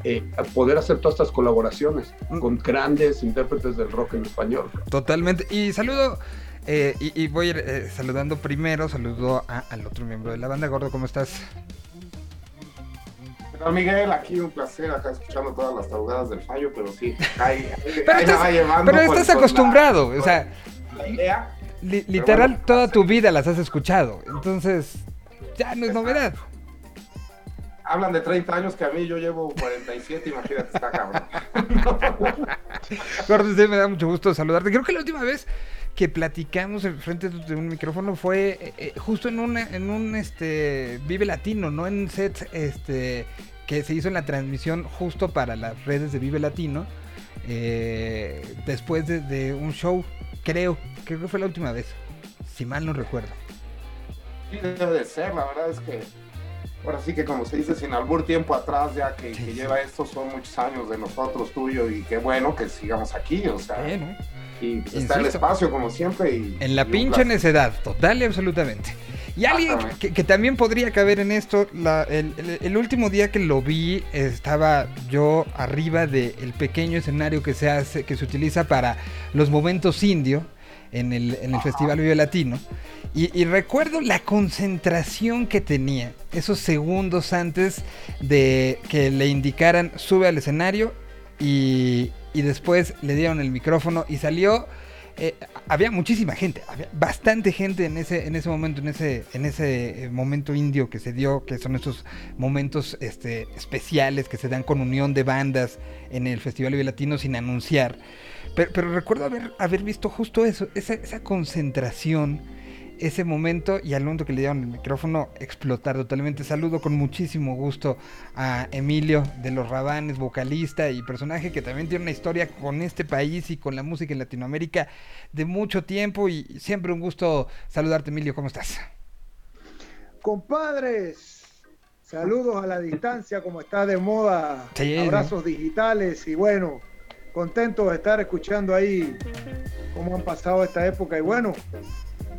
eh, poder hacer todas estas colaboraciones con grandes intérpretes del rock en español. Totalmente. Y saludo, eh, y, y voy a ir eh, saludando primero, saludo a- al otro miembro de la banda, Gordo, ¿cómo estás? ¿Qué tal, Miguel? Aquí un placer, acá escuchando todas las tarugadas del fallo, pero sí, ahí, [LAUGHS] Pero ahí la va estás, llevando pero estás la- acostumbrado, o sea, la idea. li- literal toda tu vida las has escuchado, entonces ya no es novedad. Hablan de 30 años que a mí yo llevo 47, imagínate, está cabrón. [LAUGHS] Gordo, sí, me da mucho gusto saludarte. Creo que la última vez que platicamos en frente de un micrófono fue eh, eh, justo en un, en un este, Vive Latino, no en un set este, que se hizo en la transmisión justo para las redes de Vive Latino. eh, después de, de un show, creo, creo que fue la última vez, si mal no recuerdo. Sí, debe de ser, la verdad es que ahora sí que como se dice, sin albur tiempo atrás ya que, que lleva esto, son muchos años de nosotros, tuyo, y qué bueno que sigamos aquí, o sea. Y está el Insisto. espacio como siempre. Y, En la y pinche necedad, total y absolutamente. Y alguien que, que también podría caber en esto, la- el, el- el último día que lo vi, estaba yo arriba del pequeño escenario que se hace, que se utiliza para los momentos indio en el, en el Festival Vive Latino. Y, y recuerdo la concentración que tenía esos segundos antes de que le indicaran sube al escenario y, y después le dieron el micrófono y salió eh, había muchísima gente, había bastante gente en ese, en ese momento, en ese, en ese eh, momento indio que se dio, que son esos momentos este, especiales que se dan con unión de bandas en el Festival Vive Latino sin anunciar. Pero, recuerdo haber, haber visto justo eso, esa concentración, ese momento y al momento que le dieron el micrófono explotar totalmente. Saludo con muchísimo gusto a Emilio de los Rabanes, vocalista y personaje que también tiene una historia con este país y con la música en Latinoamérica de mucho tiempo. Y siempre un gusto saludarte Emilio, ¿cómo estás? Compadres, saludos a la distancia, como está de moda, Sí, abrazos digitales y bueno, contentos de estar escuchando ahí cómo han pasado esta época. Y bueno,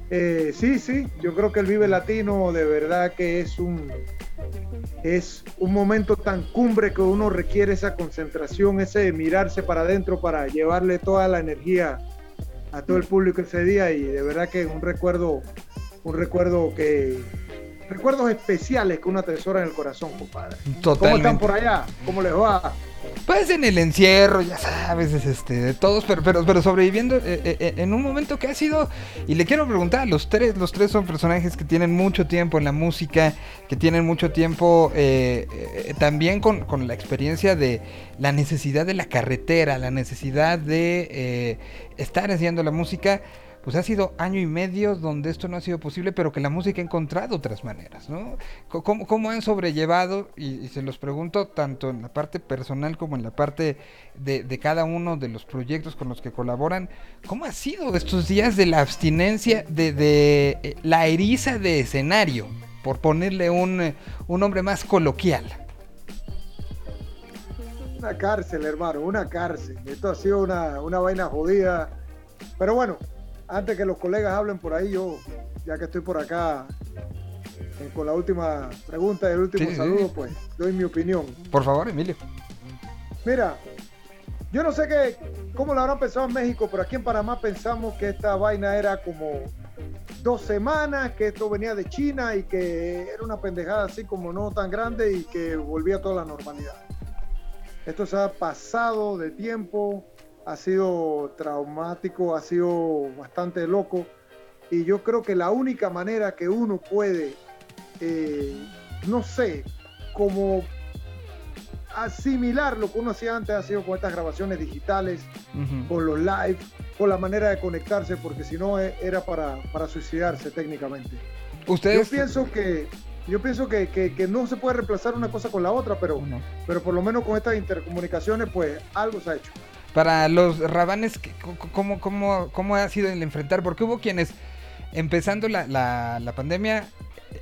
eh, sí, sí, yo creo que el Vive Latino de verdad que es un es un momento tan cumbre que uno requiere esa concentración, ese mirarse para adentro para llevarle toda la energía a todo el público ese día y de verdad que es un recuerdo, un recuerdo que recuerdos especiales que uno atesora en el corazón, compadre. ¿Cómo Totalmente. están por allá? ¿Cómo les va? Pues en el encierro, ya sabes, es, este, de todos, pero, pero, pero sobreviviendo eh, eh, eh, en un momento que ha sido, y le quiero preguntar, los tres, los tres son personajes que tienen mucho tiempo en la música, que tienen mucho tiempo eh, también con, con la experiencia de la necesidad de la carretera, la necesidad de eh, estar haciendo la música. Pues ha sido año y medio donde esto no ha sido posible, pero que la música ha encontrado otras maneras, ¿no? ¿Cómo, han sobrellevado? Y, se los pregunto tanto en la parte personal como en la parte de, cada uno de los proyectos con los que colaboran. ¿Cómo ha sido estos días de la abstinencia, de, de, eh, la eriza de escenario, por ponerle un, eh, un nombre más coloquial? Una cárcel, hermano, una cárcel. Esto ha sido una, una vaina jodida. Pero bueno, antes que los colegas hablen por ahí, yo, ya que estoy por acá eh, con la última pregunta y el último Sí, sí. saludo, pues doy mi opinión. Por favor, Emilio. Mira, yo no sé qué, cómo lo habrán pensado en México, pero aquí en Panamá pensamos que esta vaina era como dos semanas, que esto venía de China y que era una pendejada así como no tan grande y que volvía a toda la normalidad. Esto se ha pasado de tiempo, ha sido traumático, ha sido bastante loco y yo creo que la única manera que uno puede, eh, no sé, como asimilar lo que uno hacía antes ha sido con estas grabaciones digitales, con los live, con la manera de conectarse, porque si no eh, era para, para suicidarse técnicamente. Ustedes- Yo pienso que yo pienso que, que- que no se puede reemplazar una cosa con la otra, pero, pero por lo menos con estas intercomunicaciones, pues algo se ha hecho. Para los rabanes, ¿qué- co- ¿cómo, cómo, cómo ha sido el enfrentar? Porque hubo quienes empezando la, la, la pandemia,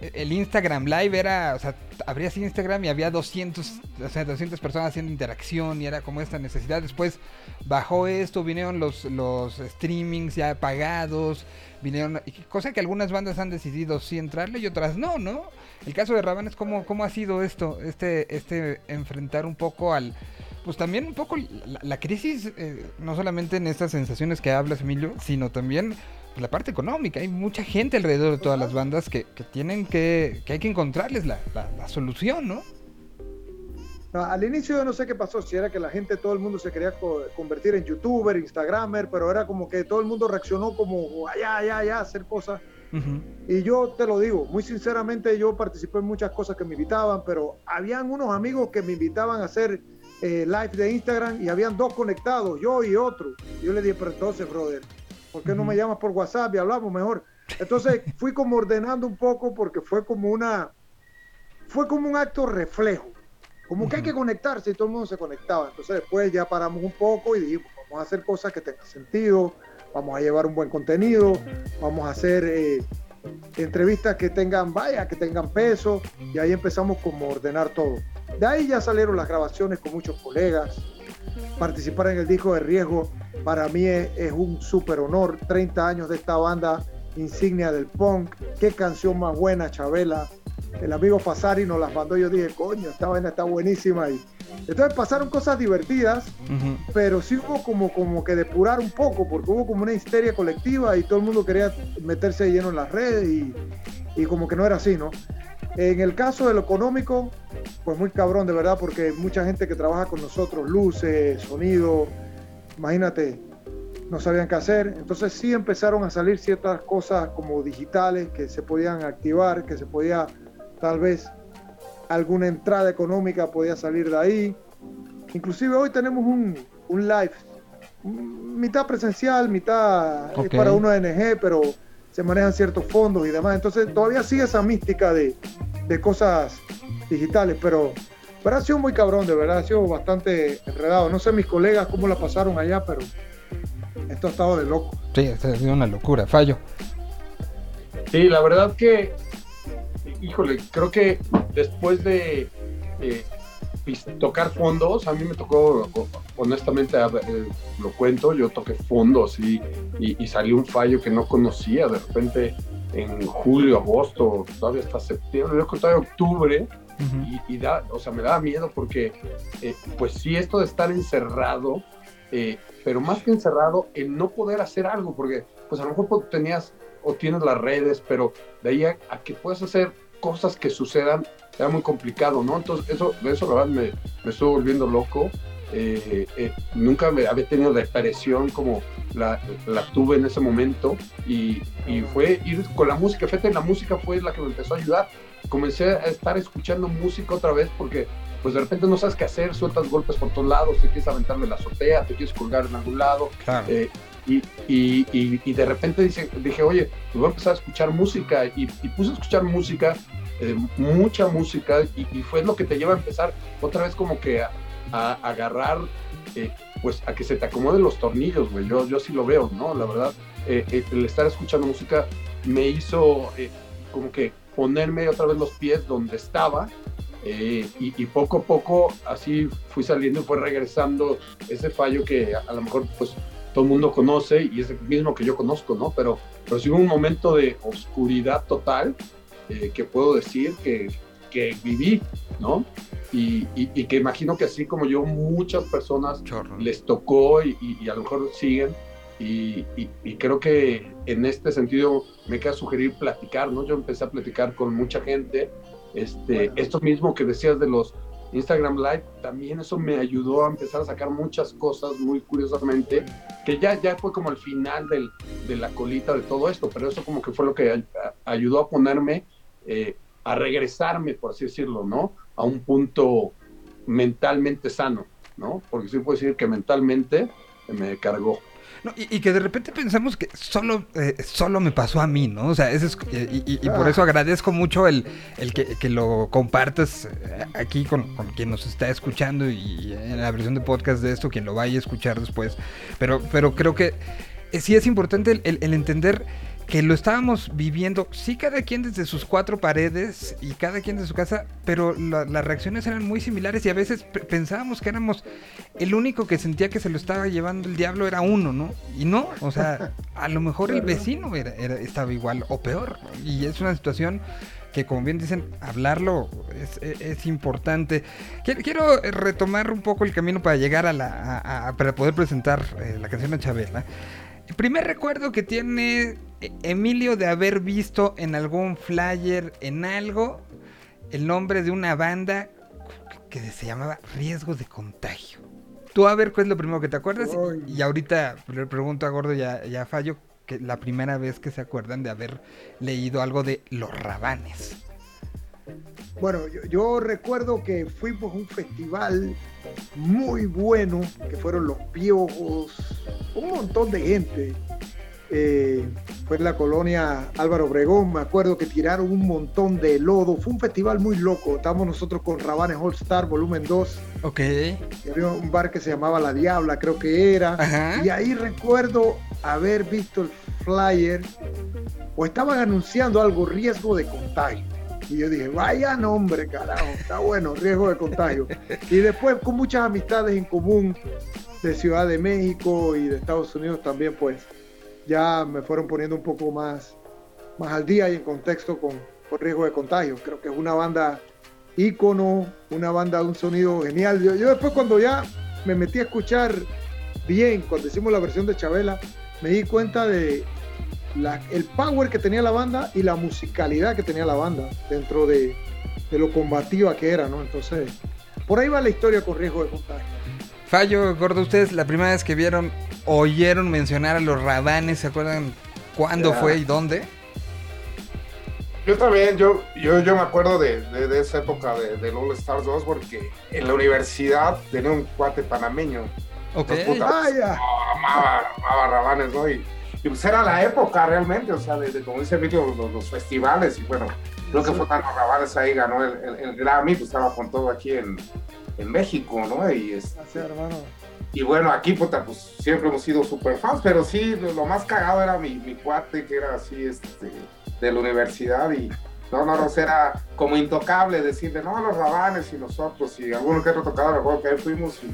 eh, el Instagram Live era, o sea, abrías Instagram y había 200, o sea, 200 personas haciendo interacción y era como esta necesidad. Después bajó esto, vinieron los, los streamings ya pagados, vinieron, cosa que algunas bandas han decidido sí entrarle y otras no, ¿no? El caso de Rabanes, ¿cómo, cómo ha sido esto? Este, este enfrentar un poco al, pues también un poco la, la crisis, eh, no solamente en estas sensaciones que hablas, Emilio, sino también pues, la parte económica. Hay mucha gente alrededor de todas las bandas que, que tienen que, que hay que encontrarles la, la- la solución, ¿no? No, al inicio yo no sé qué pasó, si era que la gente, todo el mundo se quería co- convertir en youtuber, instagramer, pero era como que todo el mundo reaccionó como, allá, allá, allá, hacer cosas. Y yo te lo digo, muy sinceramente yo participé en muchas cosas que me invitaban, pero habían unos amigos que me invitaban a hacer eh, live de Instagram y habían dos conectados, yo y otro. Yo le dije, pero entonces, brother, ¿por qué no me llamas por WhatsApp y hablamos mejor? Entonces [LAUGHS] fui como ordenando un poco porque fue como una, fue como un acto reflejo. Como que hay que conectarse y todo el mundo se conectaba. Entonces después ya paramos un poco y dijimos, vamos a hacer cosas que tengan sentido, vamos a llevar un buen contenido, vamos a hacer eh, entrevistas que tengan, vaya, que tengan peso. Y ahí empezamos como a ordenar todo. De ahí ya salieron las grabaciones con muchos colegas. Participar en el disco de riesgo para mí es, es un súper honor. 30 años de esta banda insignia del punk. Qué canción más buena, Chabela. El amigo Fasari nos las mandó. Yo dije, coño, esta vaina está buenísima. Y entonces pasaron cosas divertidas, pero sí hubo como, como que depurar un poco, porque hubo como una histeria colectiva y todo el mundo quería meterse lleno en las redes y, y como que no era así, ¿no? En el caso de lo económico, pues muy cabrón, de verdad, porque mucha gente que trabaja con nosotros, luces, sonido, imagínate, no sabían qué hacer. Entonces sí empezaron a salir ciertas cosas como digitales que se podían activar, que se podía tal vez alguna entrada económica podía salir de ahí. Inclusive hoy tenemos un, un live, mitad presencial, mitad es Ok. para una ONG, pero se manejan ciertos fondos y demás. Entonces todavía sigue esa mística de, de cosas digitales, pero, pero ha sido muy cabrón, de verdad, ha sido bastante enredado. No sé mis colegas cómo la pasaron allá, pero esto ha estado de loco. Sí, ha sido una locura. Fallo. Sí, la verdad que, híjole, creo que después de eh, tocar fondos, a mí me tocó, honestamente, ver, eh, lo cuento, yo toqué fondos y, y, y salió un fallo que no conocía de repente en julio, agosto, todavía hasta septiembre, yo creo todavía octubre, y, y da, o sea, me daba miedo porque, eh, pues sí, esto de estar encerrado, eh, pero más que encerrado, el no poder hacer algo, porque pues a lo mejor pues, tenías o tienes las redes, pero de ahí a, a que puedas hacer cosas que sucedan, era muy complicado, ¿no? Entonces, eso, de eso la verdad me, me estuvo volviendo loco. Eh, eh, nunca me había tenido depresión como la, la tuve en ese momento y, y fue ir con la música. Fíjate, la música fue la que me empezó a ayudar. Comencé a estar escuchando música otra vez porque pues de repente no sabes qué hacer, sueltas golpes por todos lados, te quieres aventar de la azotea, te quieres colgar en algún lado. Claro. Eh, y, y, y, y de repente dice, dije, oye, pues voy a empezar a escuchar música. Y, y puse a escuchar música, eh, mucha música, y, y fue lo que te lleva a empezar otra vez como que a, a agarrar, eh, pues a que se te acomoden los tornillos, güey. Yo, yo sí lo veo, ¿no? La verdad, eh, eh, el estar escuchando música me hizo eh, como que ponerme otra vez los pies donde estaba. eh, y, y poco a poco así fui saliendo y fue regresando ese fallo que a, a lo mejor pues todo el mundo conoce y es el mismo que yo conozco, ¿no? Pero, pero sí hubo un momento de oscuridad total eh, que puedo decir que, que viví, ¿no? Y, y- y que imagino que así como yo, muchas personas les tocó y, y- y a lo mejor siguen. Y, y- y creo que en este sentido me queda sugerir platicar, ¿no? Yo empecé a platicar con mucha gente. Este, Esto mismo que decías de los Instagram Live, también eso me ayudó a empezar a sacar muchas cosas muy curiosamente, que ya, ya fue como el final del- de la colita de todo esto, pero eso como que fue lo que ayudó a ponerme, eh, a regresarme, por así decirlo, ¿no? A un punto mentalmente sano, ¿no? Porque sí puedo decir que mentalmente me cargó. No, y, y que de repente pensamos que solo, eh, solo me pasó a mí, ¿no? O sea, ese es, y, y- y por eso agradezco mucho el, el que, que lo compartas eh, aquí con, con quien nos está escuchando y en la versión de podcast de esto, quien lo vaya a escuchar después. Pero, pero creo que sí es importante el, el- el entender que lo estábamos viviendo, sí cada quien desde sus cuatro paredes y cada quien de su casa, pero la- las reacciones eran muy similares y a veces pe- pensábamos que éramos el único que sentía que se lo estaba llevando el diablo era uno, ¿no? Y no, o sea, [LAUGHS] a lo mejor el vecino era, era- estaba igual o peor. Y es una situación que como bien dicen, hablarlo es, es- es importante. Quiero, quiero retomar un poco el camino para llegar a la, a- a- para poder presentar eh, la canción de Chabela. El primer recuerdo que tiene eh, Emilio de haber visto en algún flyer, en algo, el nombre de una banda que se llamaba Riesgo de Contagio. Tú a ver cuál es lo primero que te acuerdas y ahorita le pregunto a Gordo y a, y a Fallo que la primera vez que se acuerdan de haber leído algo de Los Rabanes. Bueno, yo, yo recuerdo que fuimos a un festival muy bueno, que fueron Los Piojos, un montón de gente. Eh, fue en la colonia Álvaro Obregón, me acuerdo que tiraron un montón de lodo, fue un festival muy loco, estábamos nosotros con Rabanes All Star Volumen 2, Ok. y había un bar que se llamaba La Diabla, creo que era, Ajá. y ahí recuerdo haber visto el flyer, o estaban anunciando algo, riesgo de contagio. Y yo dije, vaya nombre, carajo, está bueno, riesgo de contagio. Y después con muchas amistades en común de Ciudad de México y de Estados Unidos también, pues ya me fueron poniendo un poco más, más al día y en contexto con, con riesgo de contagio. Creo que es una banda ícono, una banda de un sonido genial. Yo, yo después cuando ya me metí a escuchar bien, cuando hicimos la versión de Chabela, me di cuenta de la- el power que tenía la banda y la musicalidad que tenía la banda dentro de, de lo combativa que era, ¿no? Entonces, por ahí va la historia con riesgo de contagio. Fallo, Gordo, ustedes la primera vez que vieron, oyeron mencionar a Los Rabanes, ¿se acuerdan cuándo Ya. fue y dónde? Yo también, yo, yo, yo me acuerdo de, de- de esa época de, del All Stars 2 porque en la universidad tenía un cuate panameño. Ok. Entonces, puta, Vaya. amaba, amaba Rabanes, ¿no? Y, y pues era la época realmente, o sea, de, de, como dice Emilio, los, los festivales y bueno, creo que fue cuando Rabanes ahí ganó el, el- el Grammy, pues estaba con todo aquí en, en México, ¿no? Y, este, Gracias, hermano. y bueno, aquí, puta, pues siempre hemos sido super fans, pero sí, lo, lo más cagado era mi, mi cuate, que era así, este, de la universidad y no, no, no, era como intocable decirle, no, los rabanes y nosotros y alguno que otro tocado, recuerdo que ahí fuimos y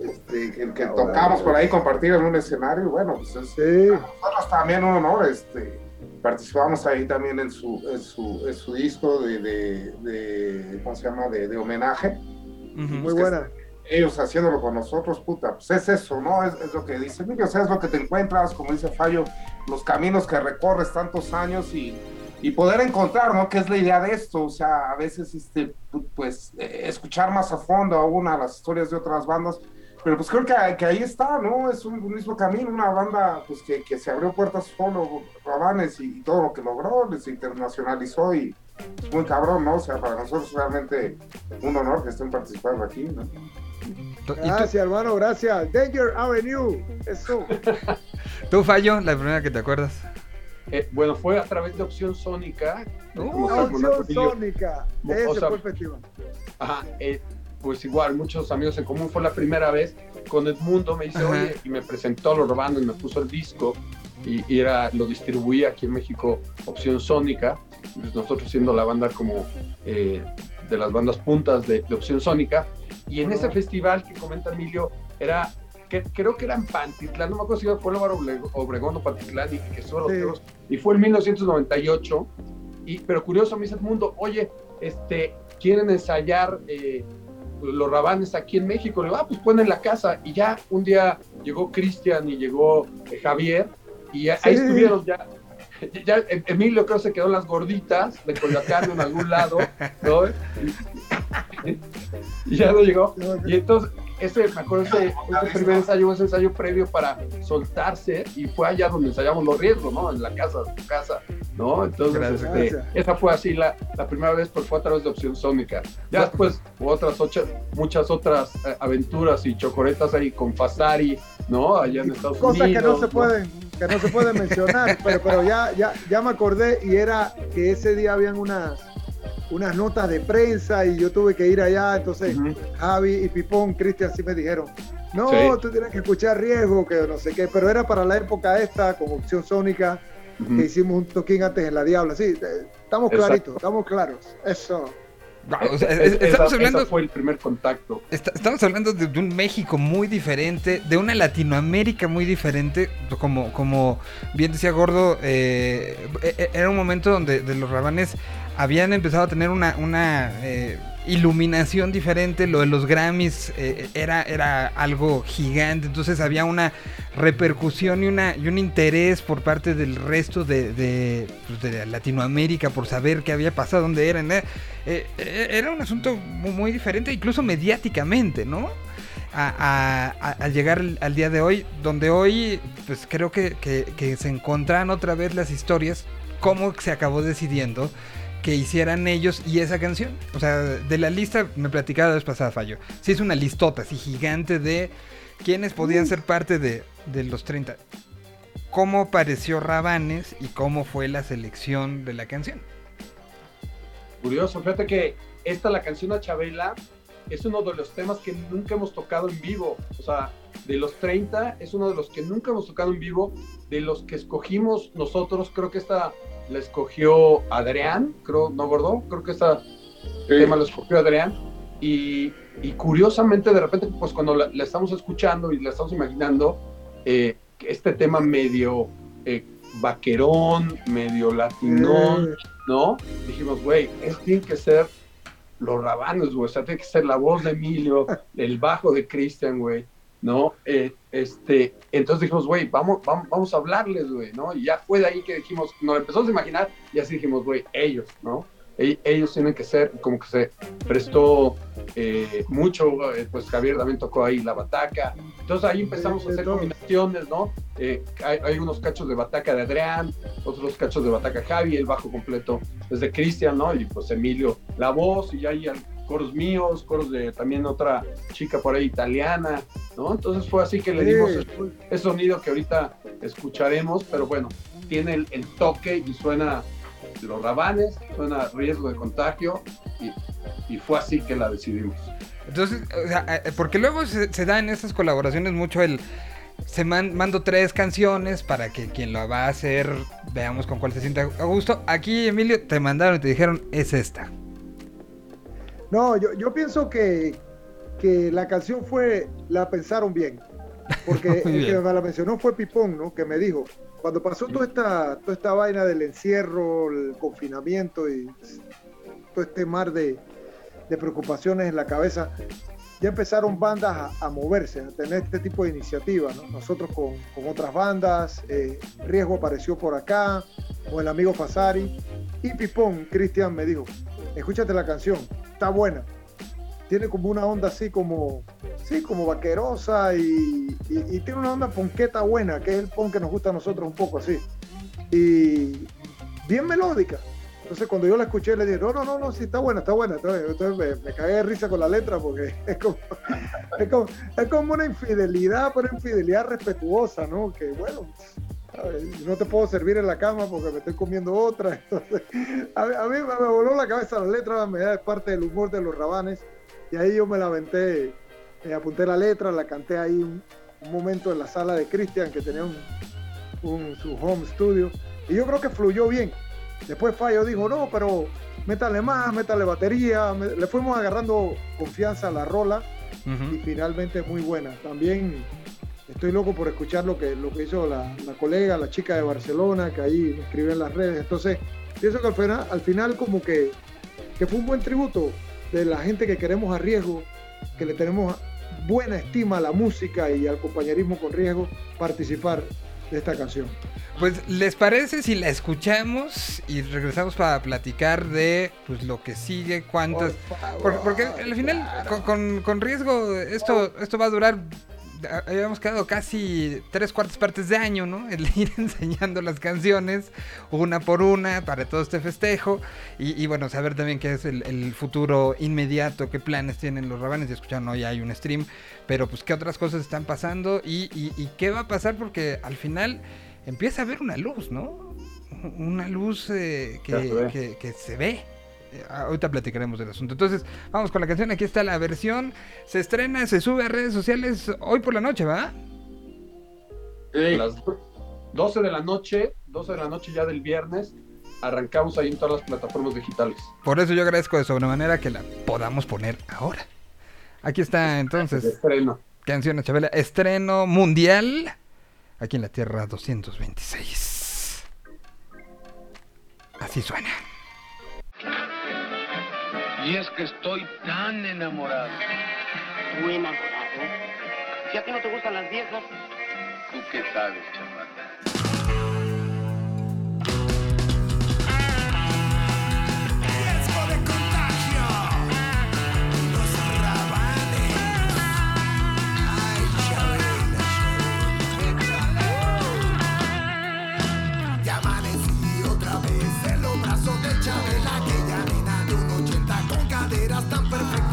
este, que, que tocamos por ahí, compartir en un escenario, y bueno, pues es, para nosotros también un honor, este, participamos ahí también en su, en su, en su disco de, de, de, ¿cómo se llama?, de, de homenaje. Muy buena. Ellos haciéndolo con nosotros, puta, pues es eso, ¿no? Es, es lo que dice Emilio, o sea, es lo que te encuentras, como dice Fallo, los caminos que recorres tantos años y, y poder encontrar, ¿no? ¿Qué es la idea de esto? O sea, a veces, este, pu- pues, eh, escuchar más a fondo aún a las historias de otras bandas, pero pues creo que, que ahí está, ¿no? Es un, un mismo camino, una banda, pues, que, que se abrió puertas solo, Rabanes, y, y todo lo que logró, se internacionalizó y es muy cabrón, ¿no? O sea, para nosotros realmente un honor que estén participando aquí, ¿no? Gracias, hermano, gracias. Danger Avenue, eso. [LAUGHS] ¿Tú, Fallo, la primera que te acuerdas? Eh, bueno, fue a través de Opción Sónica. Uh, Opción. Sónica. O Ese sea, fue el festival. Ajá, eh, pues igual, muchos amigos en común. Fue la primera vez con Edmundo. Me dice, Ajá. oye, y me presentó a los Robando y me puso el disco. Y, y era, lo distribuía aquí en México, Opción Sónica. Pues nosotros siendo la banda como eh, de las bandas puntas de, de Opción Sónica. Y en ese festival que comenta Emilio, era, que, creo que era en Pantitlán, no me acuerdo si fue Álvaro Obregón o Pantitlán, y que estuvo los Sí. Y fue en 1998. Y, pero curioso, me dice Edmundo, oye, este, quieren ensayar eh, los rabanes aquí en México. Le digo, ah, pues ponen la casa. Y ya un día llegó Cristian y llegó eh, Javier, y ahí Sí. estuvieron ya. [LAUGHS] Ya Em- Emilio creo se quedó en las gorditas de Coyoacán en algún lado, ¿no? [LAUGHS] Y ya no llegó. Y entonces, ese, me acuerdo, ese, ese primer ensayo, ese ensayo previo para soltarse, y fue allá donde ensayamos los riesgos, ¿no? En la casa, en tu casa, ¿no? Entonces, Gracias. este, Gracias. esa fue así la, la primera vez, pero fue a través de Opción Sónica. Ya después hubo otras ocho, muchas otras eh, aventuras y chocoretas ahí con Fasari, ¿no? Allá en Estados Cosas Unidos. que no se pueden, que no se pueden mencionar, pero, pero ya, ya, ya me acordé y era que ese día habían unas, unas notas de prensa y yo tuve que ir allá, entonces. Javi y Pipón, Cristian sí me dijeron, no, Sí. tú tienes que escuchar riesgo, que no sé qué, pero era para la época esta, con opción sónica, que hicimos un toquín antes en la Diabla. Sí, eh, estamos Exacto. claritos, estamos claros. Eso. Wow, o sea, Es- es- estamos esa- hablando esa fue el primer contacto. Está- estamos hablando de, de un México muy diferente, de una Latinoamérica muy diferente, como, como bien decía Gordo, eh, e- e- era un momento donde de los rabanes habían empezado a tener una, una eh, iluminación diferente, lo de los Grammys eh, era, era algo gigante, entonces había una repercusión y, una, y un interés por parte del resto de, pues, Latinoamérica por saber qué había pasado, dónde eran. eh, era un asunto muy, diferente, incluso mediáticamente, ¿no? A, a- a- llegar al, día de hoy, donde hoy, pues creo que, se encontraron otra vez las historias, cómo se acabó decidiendo que hicieran ellos y esa canción. O sea, de la lista, me platicaba la vez pasada, Fallo. Sí, es una listota así gigante de quienes podían ser parte de, de los 30. ¿Cómo pareció Rabanes y cómo fue la selección de la canción? Curioso, fíjate que esta, la canción a Chabela, es uno de los temas que nunca hemos tocado en vivo. O sea, de los 30 es uno de los que nunca hemos tocado en vivo. De los que escogimos nosotros, creo que esta la escogió Adrián, creo, ¿no, Gordo? Creo que esta tema lo escogió Adrián. Y, y curiosamente, de repente, pues cuando la, la estamos escuchando y la estamos imaginando, eh, este tema medio eh, vaquerón, medio latinón, ¿no? Dijimos, güey, es tiene que ser los rabanos, güey, o sea, tiene que ser la voz de Emilio, [LAUGHS] el bajo de Cristian, güey, ¿no? Eh, este, entonces dijimos, güey, vamos, vamos, vamos a hablarles, güey, ¿no? Y ya fue de ahí que dijimos, nos empezamos a imaginar y así dijimos, güey, ellos, ¿no? E- Ellos tienen que ser, como que se prestó eh, mucho, eh, pues Javier también tocó ahí la bataca, entonces ahí empezamos a hacer combinaciones, ¿no? Eh, hay, hay unos cachos de bataca de Adrián, otros cachos de bataca Javi, el bajo completo es de Cristian, ¿no? Y pues Emilio, la voz, y al- coros míos, coros de también otra chica por ahí italiana, ¿no? Entonces fue así que le dimos Sí. ese, sonido que ahorita escucharemos, pero bueno, tiene el, el toque y suena los rabanes, suena riesgo de contagio, y, y fue así que la decidimos. Entonces, o sea, eh, porque luego se, se da en estas colaboraciones mucho el... Se man- mando tres canciones para que quien lo va a hacer veamos con cuál se sienta a gusto. Aquí, Emilio, te mandaron y te dijeron, es esta. No, yo, yo pienso que, que la canción fue, la pensaron bien. Porque [LAUGHS] el que me la mencionó fue Pipón, ¿no? Que me dijo, cuando pasó toda esta, toda esta vaina del encierro, el confinamiento y todo este mar de, de preocupaciones en la cabeza, ya empezaron bandas a, a moverse, a tener este tipo de iniciativas, ¿no? Nosotros con, con otras bandas, eh, Riesgo apareció por acá, con el amigo Fasari, y Pipón, Cristian, me dijo, escúchate la canción, está buena. Tiene como una onda así como, sí, como vaquerosa y, tiene una onda ponqueta buena, que es el pon que nos gusta a nosotros un poco así. Y bien melódica. Entonces cuando yo la escuché le dije, no, no, no, no, sí, está buena, está buena. Entonces, me, me cagué de risa con la letra porque [LAUGHS] es como, es como, es como una infidelidad, pero infidelidad respetuosa, ¿no? Que bueno. No te puedo servir en la cama porque me estoy comiendo otra. [LAUGHS] Entonces, a, mí- a mí me, voló la cabeza la letra, me da parte del humor de los rabanes. Y ahí yo me la aventé, me apunté la letra, la canté ahí un, un momento en la sala de Cristian que tenía un, un- su home studio. Y yo creo que fluyó bien. Después Fallo dijo, no, pero métale más, métale batería. Me- le fuimos agarrando confianza a la rola y finalmente es muy buena. También estoy loco por escuchar lo que, lo que hizo la, la colega, la chica de Barcelona, que ahí me escribió en las redes. Entonces, pienso que al final, al final como que, que fue un buen tributo de la gente que queremos a riesgo, que le tenemos buena estima a la música y al compañerismo con riesgo, participar de esta canción. Pues, ¿les parece si la escuchamos y regresamos para platicar de pues lo que sigue, cuántas... Porque, porque al final, con, con- con riesgo, esto, esto va a durar... Habíamos quedado casi tres cuartas partes de año, ¿no? El [LAUGHS] ir enseñando las canciones una por una para todo este festejo. Y, y bueno, saber también qué es el, el futuro inmediato, qué planes tienen los rabanes. Ya escucharon, hoy hay un stream. Pero pues qué otras cosas están pasando y, y- y qué va a pasar porque al final empieza a haber una luz, ¿no? Una luz eh, que se ve. Eh, ahorita platicaremos del asunto. Entonces, vamos con la canción. Aquí está la versión. Se estrena, se sube a redes sociales hoy por la noche, ¿va? Sí. Las 12 de la noche, 12 de la noche ya del viernes. Arrancamos ahí en todas las plataformas digitales. Por eso yo agradezco de sobremanera que la podamos poner ahora. Aquí está [LAUGHS] entonces. Estreno. Canciones, Chabela. Estreno mundial. Aquí en la Tierra 226. Así suena. Y es que estoy tan enamorado. ¿Tú enamorado? Si a ti no te gustan las viejas. ¿Tú qué sabes, chaval? perfecto.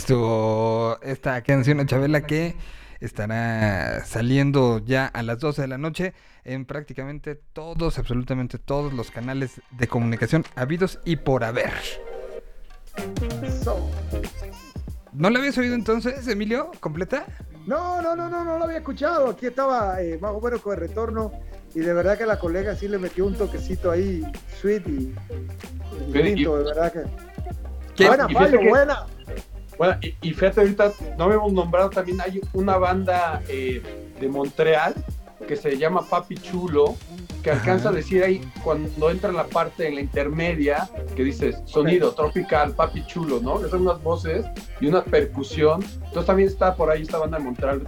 estuvo esta canción a Chabela que estará saliendo ya a las 12 de la noche en prácticamente todos, absolutamente todos los canales de comunicación habidos y por haber. ¿No la habías oído entonces, Emilio? ¿Completa? No, no, no, no, no la había escuchado. Aquí estaba eh, más o menos con el retorno y de verdad que la colega sí le metió un toquecito ahí, sweet y, y de verdad que... Buena, Mario, buena. Bueno, y, y, fíjate, ahorita no hemos nombrado también, hay una banda eh, de Montreal que se llama Papi Chulo, que alcanza Ajá. a decir ahí cuando entra la parte en la intermedia que dices sonido tropical, papi chulo, ¿no? Esas son unas voces y una percusión. Entonces también está por ahí esta banda de Montreal,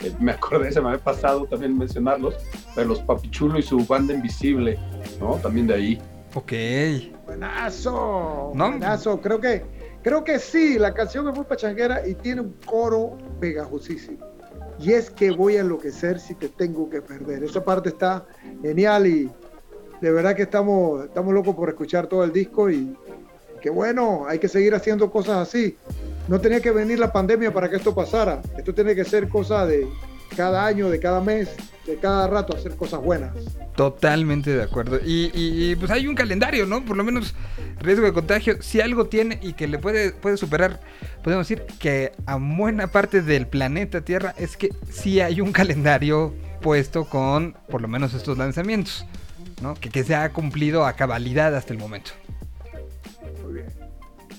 eh, me acordé, se me había pasado también mencionarlos, pero los papi chulo y su banda invisible, ¿no? También de ahí. Ok. Buenazo. ¿No? Buenazo. Creo que creo que sí, la canción es muy pachanguera y tiene un coro pegajosísimo. Y es que voy a enloquecer si te tengo que perder. Esa parte está genial y de verdad que estamos, estamos locos por escuchar todo el disco y que bueno, hay que seguir haciendo cosas así. No tenía que venir la pandemia para que esto pasara. Esto tiene que ser cosa de cada año, de cada mes, de cada rato hacer cosas buenas. Totalmente de acuerdo. Y, y- y, pues hay un calendario, ¿no? Por lo menos riesgo de contagio. Si algo tiene y que le puede, puede superar, podemos decir que a buena parte del planeta Tierra es que sí hay un calendario puesto con por lo menos estos lanzamientos, ¿no? Que, que se ha cumplido a cabalidad hasta el momento.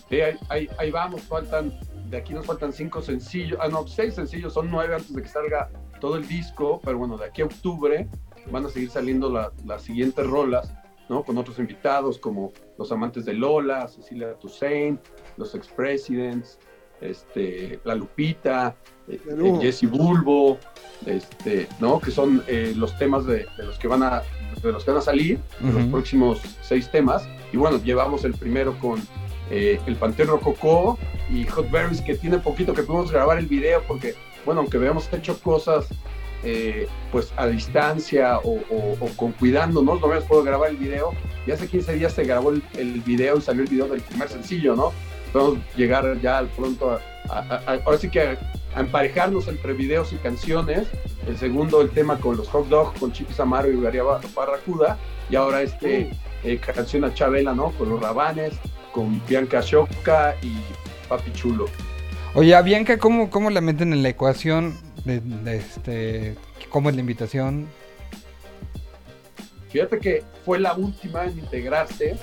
Sí, ahí, ahí- ahí vamos, faltan, de aquí nos faltan cinco sencillos, ah, no, seis sencillos, son nueve antes de que salga todo el disco, pero bueno, de aquí a octubre van a seguir saliendo la- las siguientes rolas, ¿no? Con otros invitados como Los Amantes de Lola, Cecilia Toussaint, Los Ex-Presidents, este, La Lupita, eh, eh, Jesse Bulbo, este, ¿no? Que son eh, los temas de, de los que van a de los que van a salir, de los Ujú. próximos seis temas. Y bueno, llevamos el primero con eh, El Pantero Rococó y Hot Berries, que tiene poquito que pudimos grabar el video, porque, bueno, aunque habíamos hecho cosas eh, pues a distancia o, o- o con cuidándonos, no habíamos podido grabar el video. Y hace 15 días se grabó el, el video y salió el video del primer sencillo, ¿no? Podemos llegar ya al pronto a, a- a- a- ahora sí que a, emparejarnos entre videos y canciones. El segundo, el tema con los hot dogs, con Chiquis Amaro y Garia Barracuda. Y ahora este eh, canción a Chabela, ¿no? Con los Rabanes, con Bianca Shoka y Papi Chulo. Oye, a Bianca, ¿cómo, cómo la meten en la ecuación? De, de este, ¿Cómo es la invitación? Fíjate que fue la última en integrarse,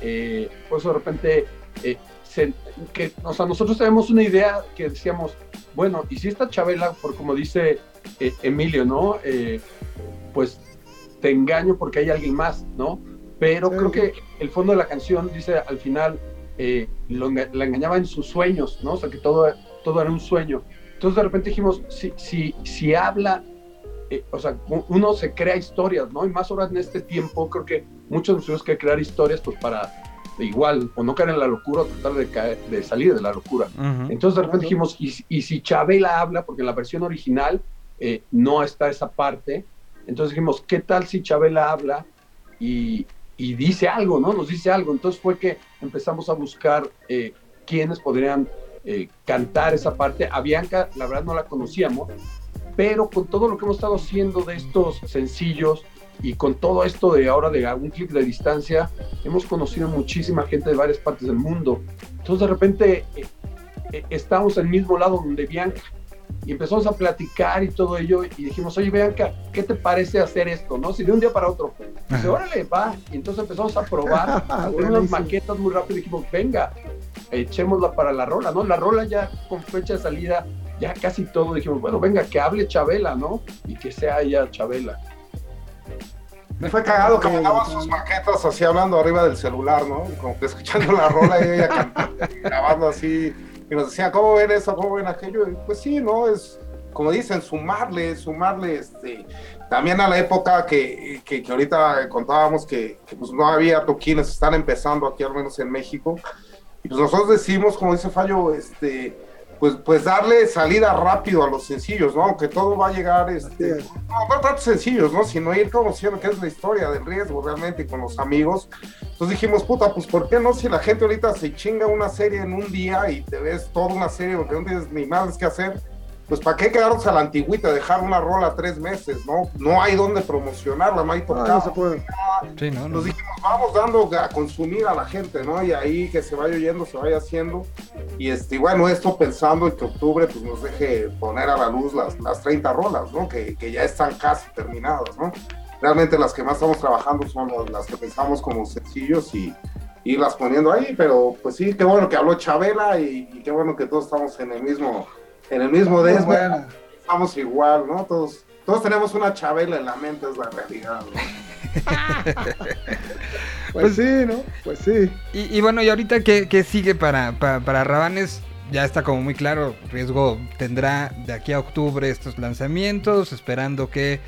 eh, por eso de repente, eh, se- que, o sea, nosotros tenemos una idea que decíamos, bueno, y si esta Chabela, por como dice eh, Emilio, ¿no? Eh, pues te engaño porque hay alguien más, ¿no? Pero creo que el fondo de la canción dice al final, eh, lo la engañaba en sus sueños, ¿no? O sea, que todo, todo era un sueño. Entonces de repente dijimos, si, si, si habla eh, o sea, uno se crea historias, ¿no? Y más ahora en este tiempo, creo que muchos nos tuvimos que crear historias, pues para igual, o no caer en la locura, o tratar de, caer- de salir de la locura. Ujú. Entonces de repente dijimos, y, si- y si Chabela habla, porque en la versión original eh, no está esa parte, entonces dijimos, ¿qué tal si Chabela habla y, y dice algo, ¿no? Nos dice algo. Entonces fue que empezamos a buscar eh, quiénes podrían eh, cantar esa parte. A Bianca, la verdad, no la conocíamos, pero con todo lo que hemos estado haciendo de estos sencillos y con todo esto de ahora de a un clic de distancia, hemos conocido muchísima gente de varias partes del mundo. Entonces de repente eh, eh, estamos en el mismo lado donde Bianca y empezamos a platicar y todo ello y dijimos, oye Bianca, ¿qué te parece hacer esto? ¿No? Si de un día para otro. Dice, Ajá. órale, va. Y entonces empezamos a probar, a hacer unas maquetas muy rápido y dijimos, venga, echémosla para la rola, ¿no? La rola ya con fecha de salida, ya casi todo, dijimos, bueno, venga, que hable Chabela, ¿no? Y que sea ella Chabela. Fue cagado que mandaban sus maquetas así hablando arriba del celular, ¿no? Y Como que escuchando la rola y ella cantando, [LAUGHS] y grabando así. Y nos decían, ¿cómo ven eso? ¿Cómo ven aquello? Pues sí, ¿no? Es, como dicen, sumarle, sumarle, este, también a la época que, que, que ahorita contábamos que, que, pues no había toquines, están empezando aquí al menos en México. Y pues nosotros decimos, como dice Fallo, este, pues, pues darle salida rápido a los sencillos, ¿no? Aunque todo va a llegar, este, no, no tanto sencillos, ¿no? Sino ir conociendo qué es la historia del riesgo realmente con los amigos. Entonces dijimos, puta, pues ¿por qué no? Si la gente ahorita se chinga una serie en un día y te ves toda una serie porque no tienes ni más que hacer, pues ¿para qué quedarnos a la antigüita, dejar una rola tres meses, ¿no? No hay dónde promocionarla, no hay Ah, tocado. no se puede. Sí, ¿no? Nos dijimos, vamos dando a consumir a la gente, ¿no? Y ahí que se vaya oyendo, se vaya haciendo. Y este, y bueno, esto pensando en que octubre pues nos deje poner a la luz las, las 30 rolas, ¿no? Que, que ya están casi terminadas, ¿no? Realmente las que más estamos trabajando son las, las que pensamos como sencillos y irlas poniendo ahí, pero pues sí, qué bueno que habló Chabela y, y qué bueno que todos estamos en el mismo, en el mismo desma, buena. estamos igual, ¿no? Todos, todos tenemos una Chabela en la mente, es la realidad, ¿no? [LAUGHS] Pues, sí, ¿no? Pues sí. Y, y bueno, y ahorita, ¿qué, qué sigue para, para, para Rabanes? Ya está como muy claro, Riesgo tendrá de aquí a octubre estos lanzamientos, esperando que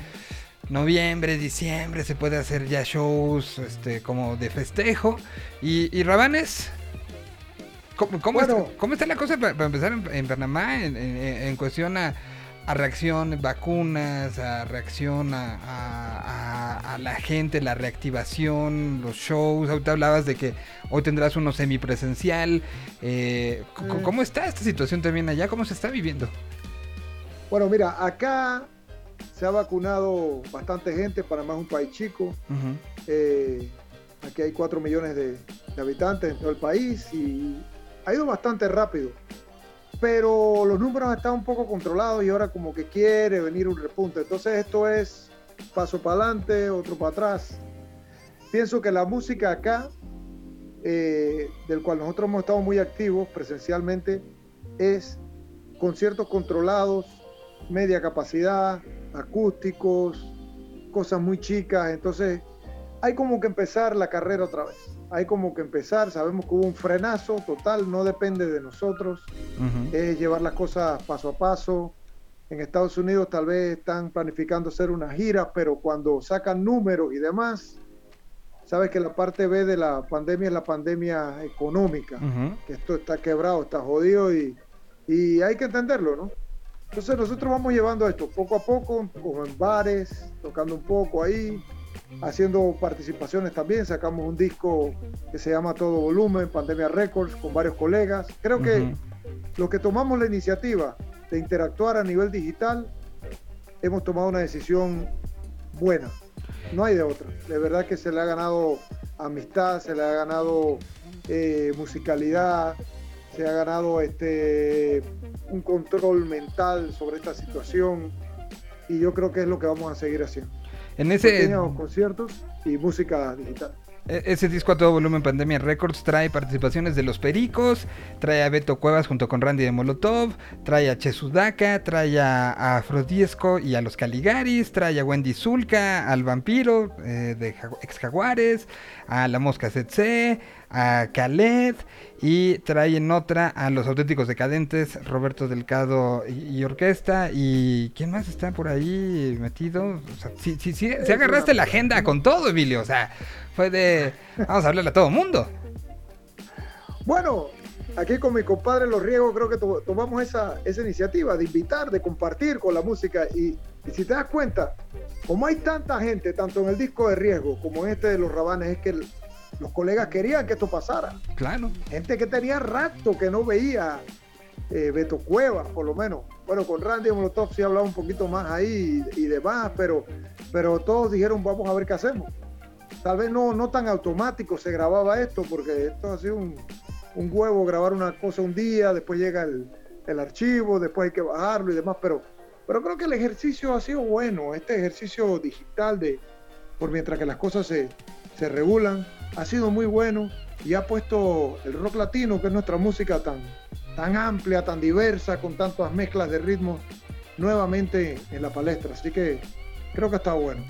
noviembre, diciembre se pueda hacer ya shows este, como de festejo. Y, y Rabanes, ¿cómo, cómo está, cómo está la cosa para, para empezar en, en Panamá en, en- en cuestión a, a reacción, vacunas, a reacción a, a- a- a la gente, la reactivación, los shows? Ahorita hablabas de que hoy tendrás uno semipresencial. Eh, Mm. ¿Cómo está esta situación también allá? ¿Cómo se está viviendo? Bueno, mira, acá se ha vacunado bastante gente. Panamá es un país chico. Eh, aquí hay 4 millones de, de habitantes en todo el país y ha ido bastante rápido. Pero los números están un poco controlados y ahora como que quiere venir un repunte. Entonces esto es paso para adelante, otro para atrás. Pienso que la música acá, eh, del cual nosotros hemos estado muy activos presencialmente, es conciertos controlados, media capacidad, acústicos, cosas muy chicas. Entonces hay como que empezar la carrera otra vez. Hay como que empezar, sabemos que hubo un frenazo total, no depende de nosotros, es llevar las cosas paso a paso. En Estados Unidos tal vez están planificando hacer una gira, pero cuando sacan números y demás, sabes que la parte B de la pandemia es la pandemia económica, que esto está quebrado, está jodido y, y hay que entenderlo, ¿no? Entonces nosotros vamos llevando esto poco a poco, como en bares, tocando un poco ahí, haciendo participaciones también. Sacamos un disco que se llama Todo Volumen, Pandemia Records, con varios colegas. Creo que los que tomamos la iniciativa de interactuar a nivel digital, hemos tomado una decisión buena. No hay de otra. De verdad que se le ha ganado amistad, se le ha ganado eh, musicalidad, se ha ganado este, un control mental sobre esta situación y yo creo que es lo que vamos a seguir haciendo. En ese, Pequeños conciertos y música digital. E- Ese disco a todo volumen Pandemia Records trae participaciones de Los Pericos, trae a Beto Cuevas junto con Randy de Molotov, trae a Che Sudaca, trae a, Afrodisco y a los Caligaris, trae a Wendy Zulka, al Vampiro eh, de Ex Jaguares, a La Mosca Setse, a Khaled y trae en otra a los auténticos decadentes, Roberto Delcado y, y Orquesta y ¿quién más está por ahí metido? O sea, sí, sí, sí, se agarraste la agenda con todo, Emilio, o sea, fue de vamos a hablarle a todo mundo. Bueno, aquí con mi compadre Los Riegos creo que to- tomamos esa, esa iniciativa de invitar, de compartir con la música y, y si te das cuenta, como hay tanta gente, tanto en el disco de Riesgo como en este de Los Rabanes, es que el- los colegas querían que esto pasara. Claro. Gente que tenía rato que no veía eh, Beto Cuevas, por lo menos. Bueno, con Randy Molotov sí hablaba un poquito más ahí y, y demás, pero, pero todos dijeron, vamos a ver qué hacemos. Tal vez no, no tan automático se grababa esto, porque esto ha sido un, un huevo grabar una cosa un día, después llega el, el archivo, después hay que bajarlo y demás, pero, pero creo que el ejercicio ha sido bueno, este ejercicio digital de, por mientras que las cosas se, se regulan, ha sido muy bueno y ha puesto el rock latino, que es nuestra música tan, tan amplia, tan diversa, con tantas mezclas de ritmos, nuevamente en la palestra. Así que creo que está bueno.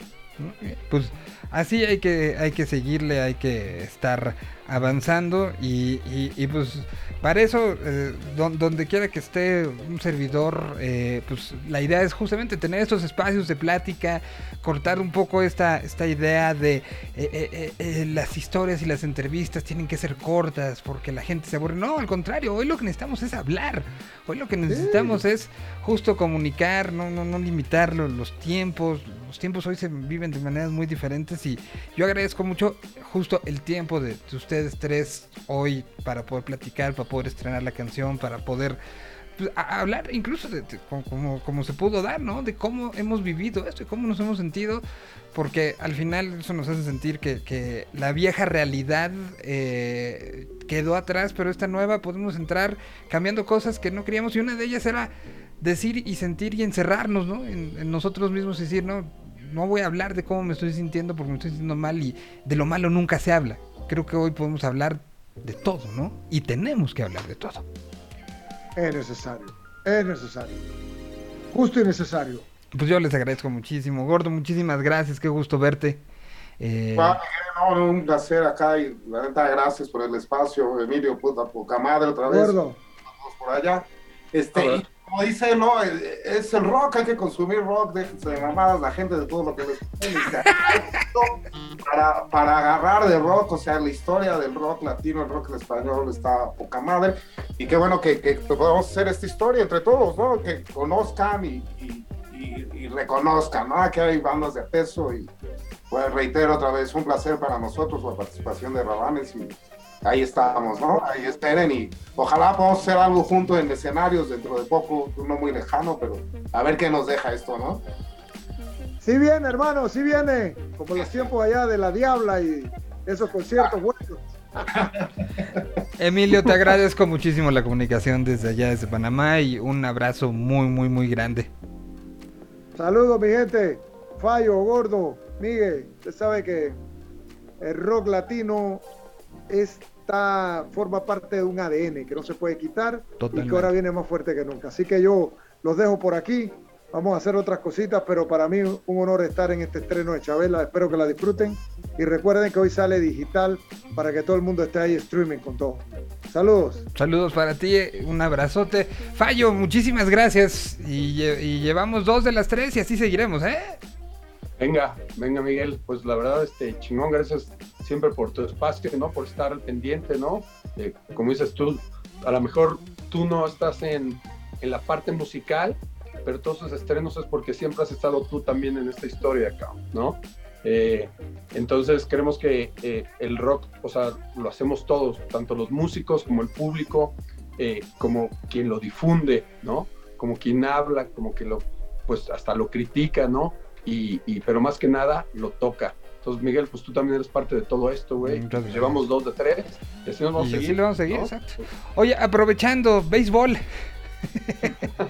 Pues así hay que, hay que seguirle, hay que estar avanzando y, y- y, pues para eso, eh, don- donde quiera que esté un servidor, eh, pues la idea es justamente tener estos espacios de plática, cortar un poco esta, esta idea de eh, las historias y las entrevistas tienen que ser cortas porque la gente se aburre. No, al contrario, hoy lo que necesitamos es hablar, hoy lo que necesitamos es justo comunicar, no, no, no limitar lo- los tiempos, los tiempos hoy se viven de maneras muy diferentes y yo agradezco mucho justo el tiempo de, de ustedes tres hoy para poder platicar, para poder estrenar la canción, para poder pues, hablar incluso de, de como se pudo dar, ¿no? De cómo hemos vivido esto y cómo nos hemos sentido, porque al final eso nos hace sentir que, que la vieja realidad eh, quedó atrás, pero esta nueva podemos entrar cambiando cosas que no queríamos y una de ellas era decir y sentir y encerrarnos, ¿no? En, en nosotros mismos y decir, no, no voy a hablar de cómo me estoy sintiendo porque me estoy sintiendo mal y de lo malo nunca se habla. Creo que hoy podemos hablar de todo, ¿no? Y tenemos que hablar de todo. Es necesario, es necesario. Justo y necesario. Pues yo les agradezco muchísimo, Gordo, muchísimas gracias, qué gusto verte. Eh, Miguel, no, un placer acá y la neta, gracias por el espacio, Emilio, puta poca madre otra vez. Gordo. Por allá. Este, como dice, no, eh, es el rock, hay que consumir rock, déjense de mamadas la gente de todo lo que les para, para agarrar de rock, o sea, la historia del rock latino, el rock español está poca madre. Y qué bueno que, que podamos hacer esta historia entre todos, ¿no? Que conozcan y reconozcan, ¿no? Que hay bandas de peso y, pues reitero otra vez, un placer para nosotros la participación de Rabanes y ahí estamos, ¿no? Ahí esperen y ojalá podamos hacer algo juntos en escenarios dentro de poco, no muy lejano, pero a ver qué nos deja esto, ¿no? Sí viene, hermano, sí viene. Como los tiempos allá de la Diabla y esos conciertos buenos. [LAUGHS] Emilio, te agradezco muchísimo la comunicación desde allá, desde Panamá, y un abrazo muy, muy, muy grande. Saludos, mi gente. Fallo, gordo, Miguel. Usted sabe que el rock latino está, forma parte de un ADN que no se puede quitar y que ahora viene más fuerte que nunca. Así que yo los dejo por aquí. Vamos a hacer otras cositas, pero para mí un honor estar en este estreno de Chabela. Espero que la disfruten. Y recuerden que hoy sale digital para que todo el mundo esté ahí streaming con todo. Saludos. Saludos para ti, un abrazote. Fallo, muchísimas gracias. Y, y llevamos dos de las tres y así seguiremos, ¿eh? Venga, venga Miguel, pues la verdad, este chingón, gracias siempre por tu espacio, ¿no? Por estar al pendiente, ¿no? Como dices tú, a lo mejor tú no estás en, en la parte musical, pero todos esos estrenos es porque siempre has estado tú también en esta historia acá, ¿no? Eh, entonces queremos que eh, el rock, o sea, lo hacemos todos, tanto los músicos como el público, eh, como quien lo difunde, ¿no? Como quien habla, como que lo, pues hasta lo critica, ¿no? Y- pero más que nada lo toca. Entonces, Miguel, pues tú también eres parte de todo esto, güey. Pues llevamos dos de tres, y así nos vamos Y a seguir. lo vamos a seguir, ¿no? exacto. Oye, aprovechando, béisbol. [LAUGHS]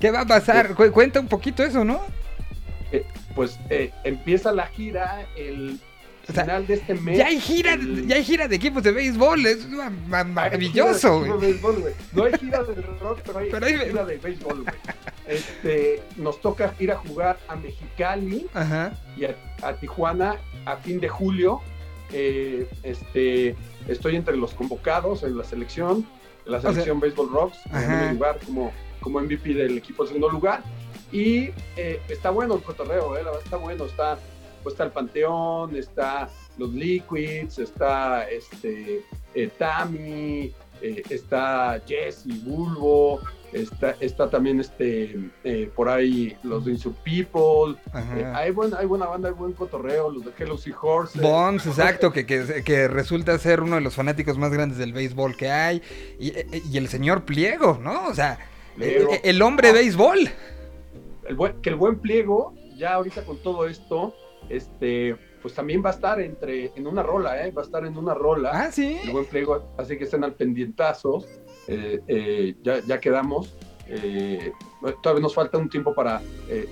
¿Qué va a pasar? Cu- cuenta un poquito eso, ¿no? Eh, pues eh, empieza la gira el O sea, final de este mes. Ya hay gira, el- ya hay gira de equipos de béisbol, es ma- ma- maravilloso. Hay gira de béisbol. No hay gira de rock, pero hay, Pero hay- gira de béisbol. Este, nos toca ir a jugar a Mexicali Ajá. y a, a Tijuana a fin de julio. Eh, este, estoy entre los convocados en la selección, en la sea- selección Baseball Rocks, en Ajá. mi lugar como, como MVP del equipo segundo lugar. Y eh, está bueno el cotorreo, eh, está bueno, está, pues está el Panteón, está los Liquids, está este, eh, Tami, eh, está Jesse, Bulbo, está, está también este, eh, por ahí los de Insur People, eh, hay, buen, hay buena banda, hay buen cotorreo, los de Hello Sea Horses. Bonds, exacto, que, que, que resulta ser uno de los fanáticos más grandes del béisbol que hay. Y, y el señor Pliego, ¿no? O sea, Pliego. el, hombre béisbol. el buen- que el buen pliego, ya ahorita con todo esto, este, pues también va a estar entre, en una rola, ¿eh? Va a estar en una rola. Ah, sí. El buen pliego, así que estén al pendientazos. eh, eh, ya, ya quedamos. eh, todavía nos falta un tiempo para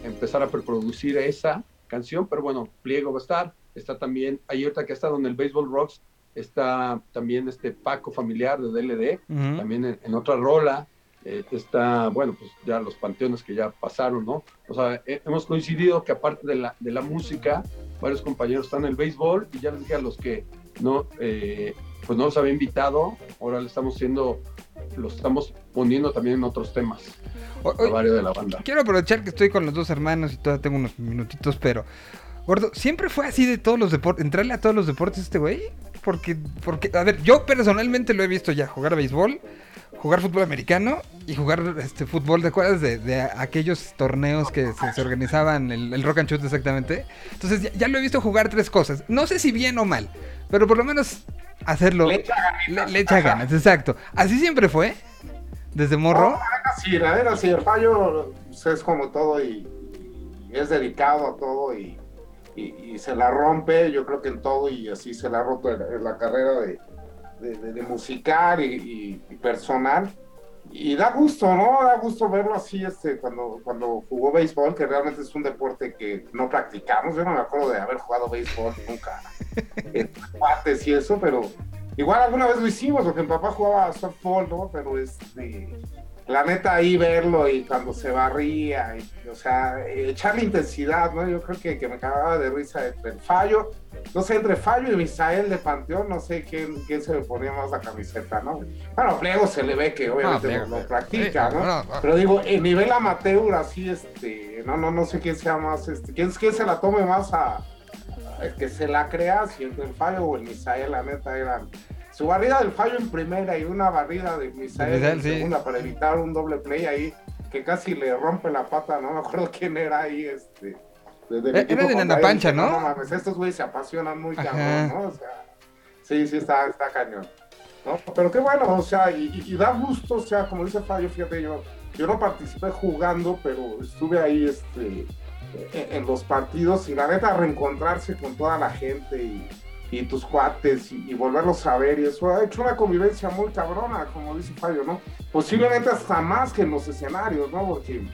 empezar a preproducir esa canción, pero bueno, pliego va a estar. Está también, ahí ahorita que ha estado en el Baseball Rocks, está también este Paco familiar de DLD, también en, en otra rola. Eh, está, bueno, pues ya los panteones que ya pasaron, ¿no? O sea, he- hemos coincidido que aparte de la, de la música, varios compañeros están en el béisbol y ya les dije a los que no, eh, pues no los había invitado, ahora le estamos haciendo, los estamos poniendo también en otros temas, O- a varios de la banda. Quiero aprovechar que estoy con los dos hermanos y todavía tengo unos minutitos, pero. Gordo, ¿siempre fue así de todos los deportes? ¿Entrarle a todos los deportes este güey? Porque, porque, a ver, yo personalmente lo he visto ya jugar béisbol, jugar fútbol americano y jugar este fútbol, ¿te acuerdas de, de aquellos torneos que se, se organizaban, el, el rock and shoot exactamente? Entonces ya, ya lo he visto jugar tres cosas. No sé si bien o mal, pero por lo menos hacerlo. Le le echa ganas, exacto. Así siempre fue, desde morro. No, era así, la era así, el fallo pues, es como todo y, y es dedicado a todo y, y- y se la rompe, yo creo que en todo y así se la ha roto en, en la carrera de, de, de- de musical y, y- y personal. Y da gusto, ¿no? Da gusto verlo así este, cuando, cuando jugó béisbol, que realmente es un deporte que no practicamos. Yo no me acuerdo de haber jugado béisbol nunca [LAUGHS] en partes y eso, pero igual alguna vez lo hicimos, porque mi papá jugaba softball, ¿no? Pero este, la neta ahí verlo y cuando se barría, y, o sea, echarle intensidad, ¿no? Yo creo que, que me cagaba de risa el fallo, no sé, entre fallo y Misael de Panteón, no sé quién, quién se le ponía más la camiseta, ¿no? Bueno, Pliego se le ve que obviamente Pliego, lo, practica, Sí, ¿no? no, no. Pero digo, en nivel amateur, así, este, no, no, no sé quién sea más, este, quién, quién se la tome más a, a- que se la crea, si entre el fallo o el Misael, la neta, eran su barrida del fallo en primera y una barrida de Misael Misael, en sí. segunda para evitar un doble play ahí que casi le rompe la pata, no me acuerdo [LAUGHS] quién era ahí, este. De- del Eh, era de Nana Pancha, dije, ¿no? mames, estos güeyes se apasionan muy Ajá. cabrón, ¿no? O sea, sí, sí, está, está cañón. ¿no? Pero qué bueno, o sea, y, y- y da gusto, o sea, como dice Fallo, fíjate, yo, yo no participé jugando, pero estuve ahí, este, en, en los partidos y la neta reencontrarse con toda la gente y, y tus cuates y, y volverlos a ver y eso ha hecho una convivencia muy cabrona, como dice Fallo, ¿no? Posiblemente hasta más que en los escenarios, ¿no? Porque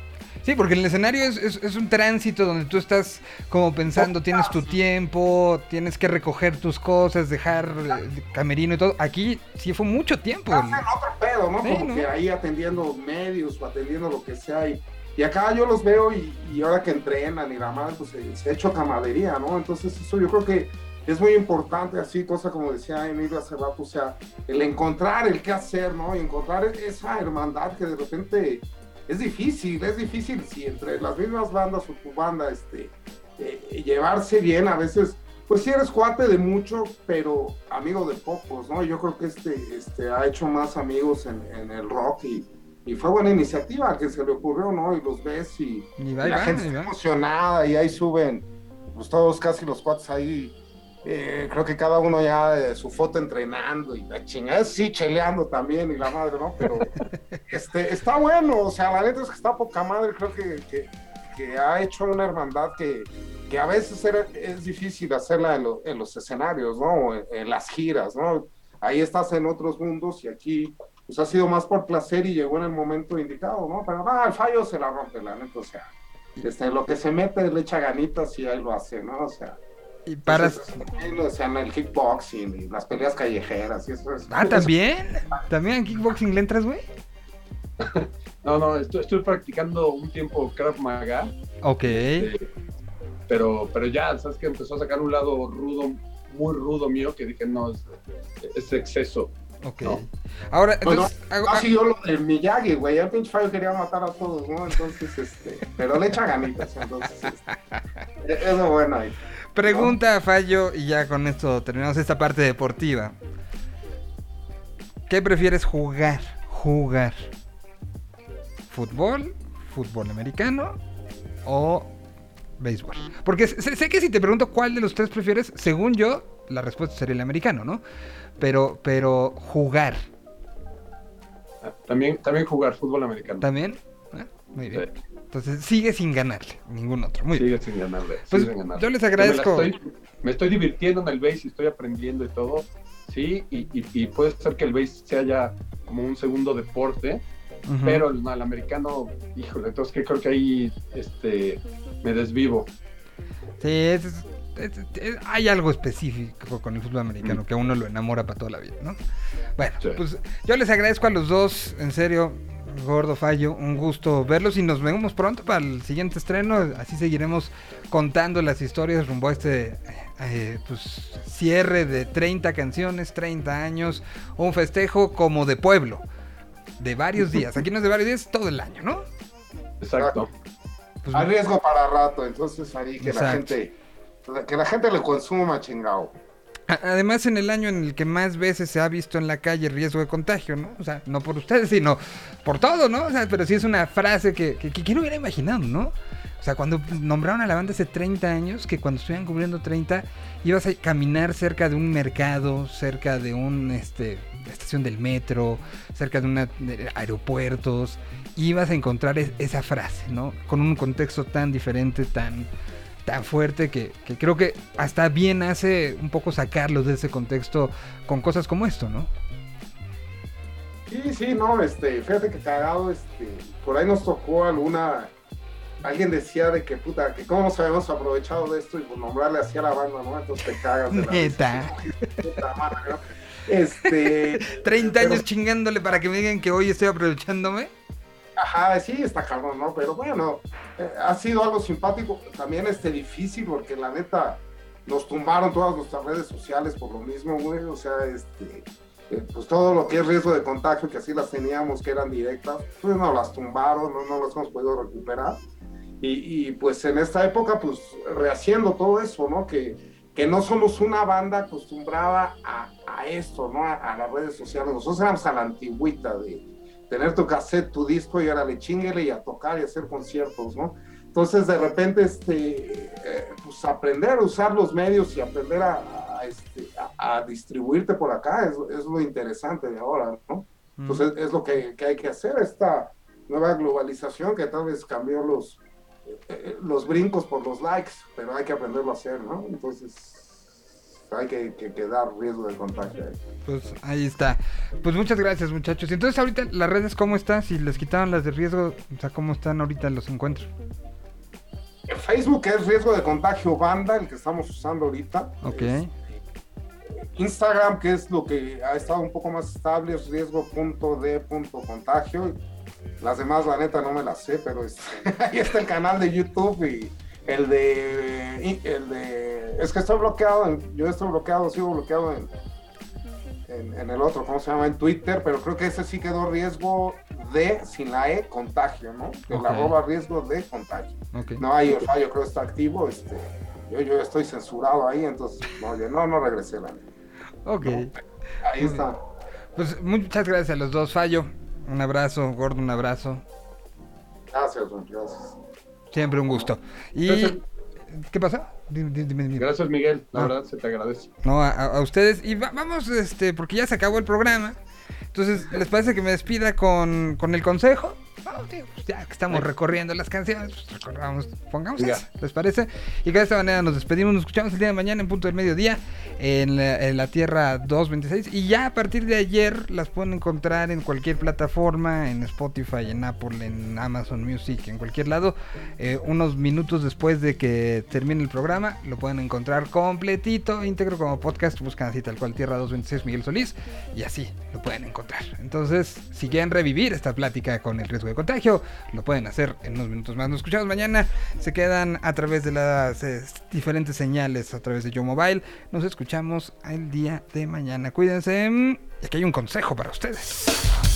Sí, porque el escenario es, es- es un tránsito donde tú estás como pensando, tienes tu tiempo, tienes que recoger tus cosas, dejar eh, camerino y todo. Aquí sí fue mucho tiempo. hacen otro pedo, ¿no? Sí, Como ¿no? que ahí atendiendo medios o atendiendo lo que sea. Y, y acá yo los veo y, y ahora que entrenan y la madre, pues se, se ha hecho camadería, ¿no? Entonces eso yo creo que es muy importante, así, cosa como decía Emilio hace rato, o sea, el encontrar el qué hacer, ¿no? Y encontrar esa hermandad que de repente es difícil, es difícil si entre las mismas bandas o tu banda, este, eh, llevarse bien a veces, pues sí eres cuate de mucho, pero amigo de pocos, ¿no? Yo creo que este, este ha hecho más amigos en, en el rock y, y fue buena iniciativa que se le ocurrió, ¿no? Y los ves y, Y va, y la va, gente y está va. emocionada y ahí suben, pues todos casi los cuates ahí. Eh, creo que cada uno ya eh, su foto entrenando y la chingada, sí, cheleando también y la madre, ¿no? Pero [LAUGHS] este, está bueno, o sea, la neta es que está poca madre, creo que, que, que ha hecho una hermandad que, que a veces era- es difícil hacerla en, lo- en los escenarios, ¿no? En, en las giras, ¿no? Ahí estás en otros mundos y aquí pues ha sido más por placer y llegó en el momento indicado, ¿no? Pero ah, el fallo se la rompe, la neta, o sea, este, lo que se mete le echa ganitas y ahí lo hace, ¿no? O sea, Y para... ahí lo decían el kickboxing y las peleas callejeras y eso es. Ah, ¿también? ¿También en kickboxing le entras, güey? [LAUGHS] No, no, estoy, estoy practicando un tiempo Krav Maga, Ok. este, pero, pero ya, ¿sabes que Empezó a sacar un lado rudo, muy rudo mío, que dije, no, es, es exceso. Ok. No. Ahora, Pues no, entonces... hago- no siguió lo del Miyagi, güey. El pinche fallo quería matar a todos, ¿no? Entonces, este. Pero le echa ganitas, entonces. Este, [LAUGHS] es lo bueno ahí. Pregunta a Fallo y ya con esto terminamos esta parte deportiva. ¿Qué prefieres jugar? Jugar. ¿Fútbol? ¿Fútbol americano? ¿O béisbol? Porque sé, sé que si te pregunto cuál de los tres prefieres, según yo, la respuesta sería el americano, ¿no? Pero, pero jugar. Ah, También, también jugar fútbol americano. ¿También? Ah, Muy bien. Entonces sigue sin ganarle, ningún otro. Muy Sigue bien. sin ganarle. Pues, sigue sin ganarle. yo les me agradezco. estoy- Me estoy, divirtiendo en el base y estoy aprendiendo y todo. Sí, y, y- y puede ser que el base sea ya como un segundo deporte, pero el, el americano, híjole, entonces que creo que ahí este, me desvivo. Sí, es- es- es- es- hay algo específico con el fútbol americano que a uno lo enamora para toda la vida, ¿no? Bueno, Sí. pues yo les agradezco a los dos, en serio, Gordo Fallo, un gusto verlos y nos vemos pronto para el siguiente estreno. Así seguiremos contando las historias rumbo a este eh, pues, cierre de 30 canciones, 30 años, un festejo como de pueblo, de varios días. Aquí no es de varios días, todo el año, ¿no? Exacto. Pues, Hay riesgo para rato, entonces ahí que la gente. Que la gente le consuma chingado. Además, en el año en el que más veces se ha visto en la calle riesgo de contagio, ¿no? O sea, no por ustedes, sino por todo, ¿no? O sea, pero sí es una frase que, que, que hubiera imaginado, ¿no? O sea, cuando nombraron a la banda hace 30 años, que cuando estuvieran cubriendo 30, ibas a caminar cerca de un mercado, cerca de un, este, estación del metro, cerca de, una, de aeropuertos, ibas a encontrar es- esa frase, ¿no? Con un contexto tan diferente, tan, tan fuerte que, que creo que hasta bien hace un poco sacarlos de ese contexto con cosas como esto, ¿no? Sí, sí, no, este, fíjate que cagado, este, por ahí nos tocó alguna, alguien decía de que puta, que cómo nos habíamos aprovechado de esto y por nombrarle así a la banda, ¿no? Entonces te cagas de la Neta. puta madre, ¿no? Este, [LAUGHS] 30 años chingándole para que me digan que hoy estoy aprovechándome. Ajá, sí, está cabrón, ¿no? Pero bueno, eh, ha sido algo simpático, también este difícil, porque la neta nos tumbaron todas nuestras redes sociales por lo mismo, güey. O sea, este, eh, pues todo lo que es riesgo de contagio, que así las teníamos, que eran directas, pues nos las tumbaron, no, no las hemos podido recuperar. Y, y, pues en esta época, pues rehaciendo todo eso, ¿no? Que, que no somos una banda acostumbrada a, a esto, ¿no? A, a, las redes sociales. Nosotros éramos a la antigüita de tener tu cassette, tu disco y ahora le chinguele y a tocar y hacer conciertos, ¿no? Entonces, de repente, este, eh, pues aprender a usar los medios y aprender a, a, este, a, a distribuirte por acá es, es, lo interesante de ahora, ¿no? Entonces, es lo que, que, hay que hacer, esta nueva globalización que tal vez cambió los, eh, los brincos por los likes, pero hay que aprenderlo a hacer, ¿no? Entonces, hay que, que, que, dar riesgo de contagio. Pues ahí está. Pues muchas gracias, muchachos. Y entonces, ahorita las redes, ¿cómo están? Si les quitaron las de riesgo, o sea, ¿cómo están ahorita los encuentros? Facebook es riesgo de contagio banda, el que estamos usando ahorita. Ok. Es, Instagram, que es lo que ha estado un poco más estable, es riesgo.de.contagio. Las demás, la neta, no me las sé, pero es, [LAUGHS] ahí está el canal de YouTube y el de, el de. Es que estoy bloqueado, en, yo estoy bloqueado, sigo bloqueado en, en, en, el otro, ¿cómo se llama? En Twitter, pero creo que ese sí quedó riesgo de, sin la E, contagio, ¿no? Que okay. la arroba riesgo de contagio. Okay. No hay, el fallo creo que está activo, este, yo, yo estoy censurado ahí, entonces, no, yo, no, no regresé la Ok. No, ahí está. Pues muchas gracias a los dos, Fallo. Un abrazo, Gordo, un abrazo. Gracias, gracias. Siempre un gusto. Y... Gracias. ¿Qué pasa? Dime, dime, dime. Gracias, Miguel. La ah. verdad, se te agradece. No, a, a ustedes. Y va, vamos, este, porque ya se acabó el programa. Entonces, ¿les parece que me despida con, con el consejo? Oh, tío, pues ya que estamos recorriendo las canciones, pues recorramos, pongamos eso, ¿les parece? Y de esta manera nos despedimos, nos escuchamos el día de mañana en punto del mediodía en la, en la Tierra 226 y ya a partir de ayer las pueden encontrar en cualquier plataforma, en Spotify, en Apple, en Amazon Music, en cualquier lado. Eh, unos minutos después de que termine el programa, lo pueden encontrar completito, íntegro como podcast, buscan así tal cual Tierra 226 Miguel Solís y así lo pueden encontrar. Entonces, si quieren revivir esta plática con el riesgo de contagio, lo pueden hacer en unos minutos más. Nos escuchamos mañana. Se quedan a través de las eh, diferentes señales, a través de Yo Mobile. Nos escuchamos el día de mañana. Cuídense. Y aquí hay un consejo para ustedes.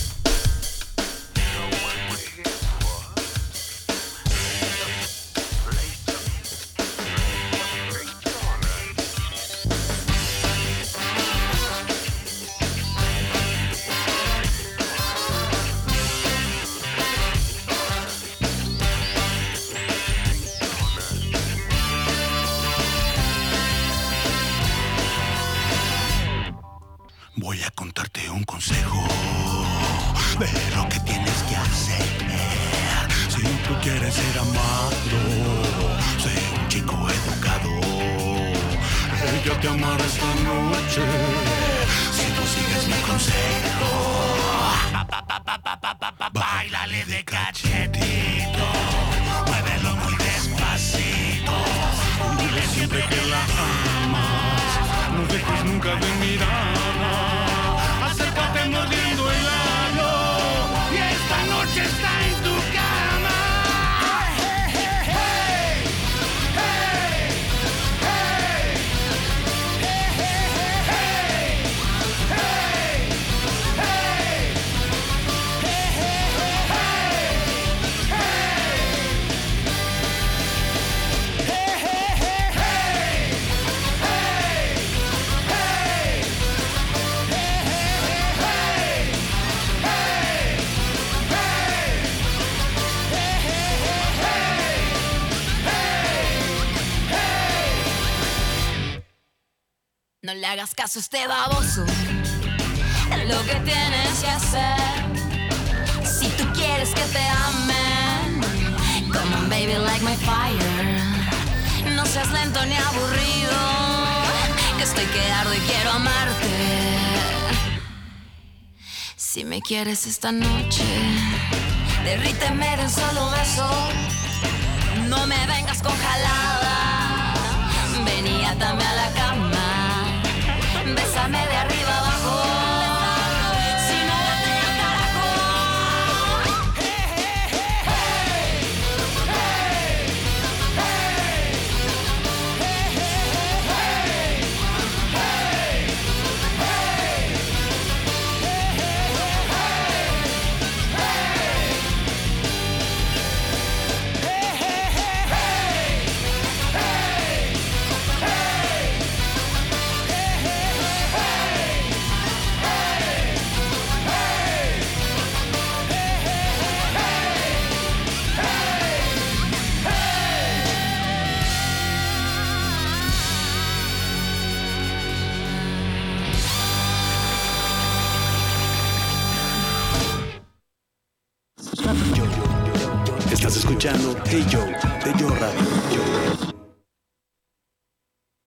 A este baboso. Lo que tienes que hacer. Si tú quieres que te amen, come on baby like my fire. No seas lento ni aburrido, que estoy que ardo y quiero amarte. Si me quieres esta noche, derríteme de un solo beso. No me vengas con jalada, ven y atame a la cama. Bésame de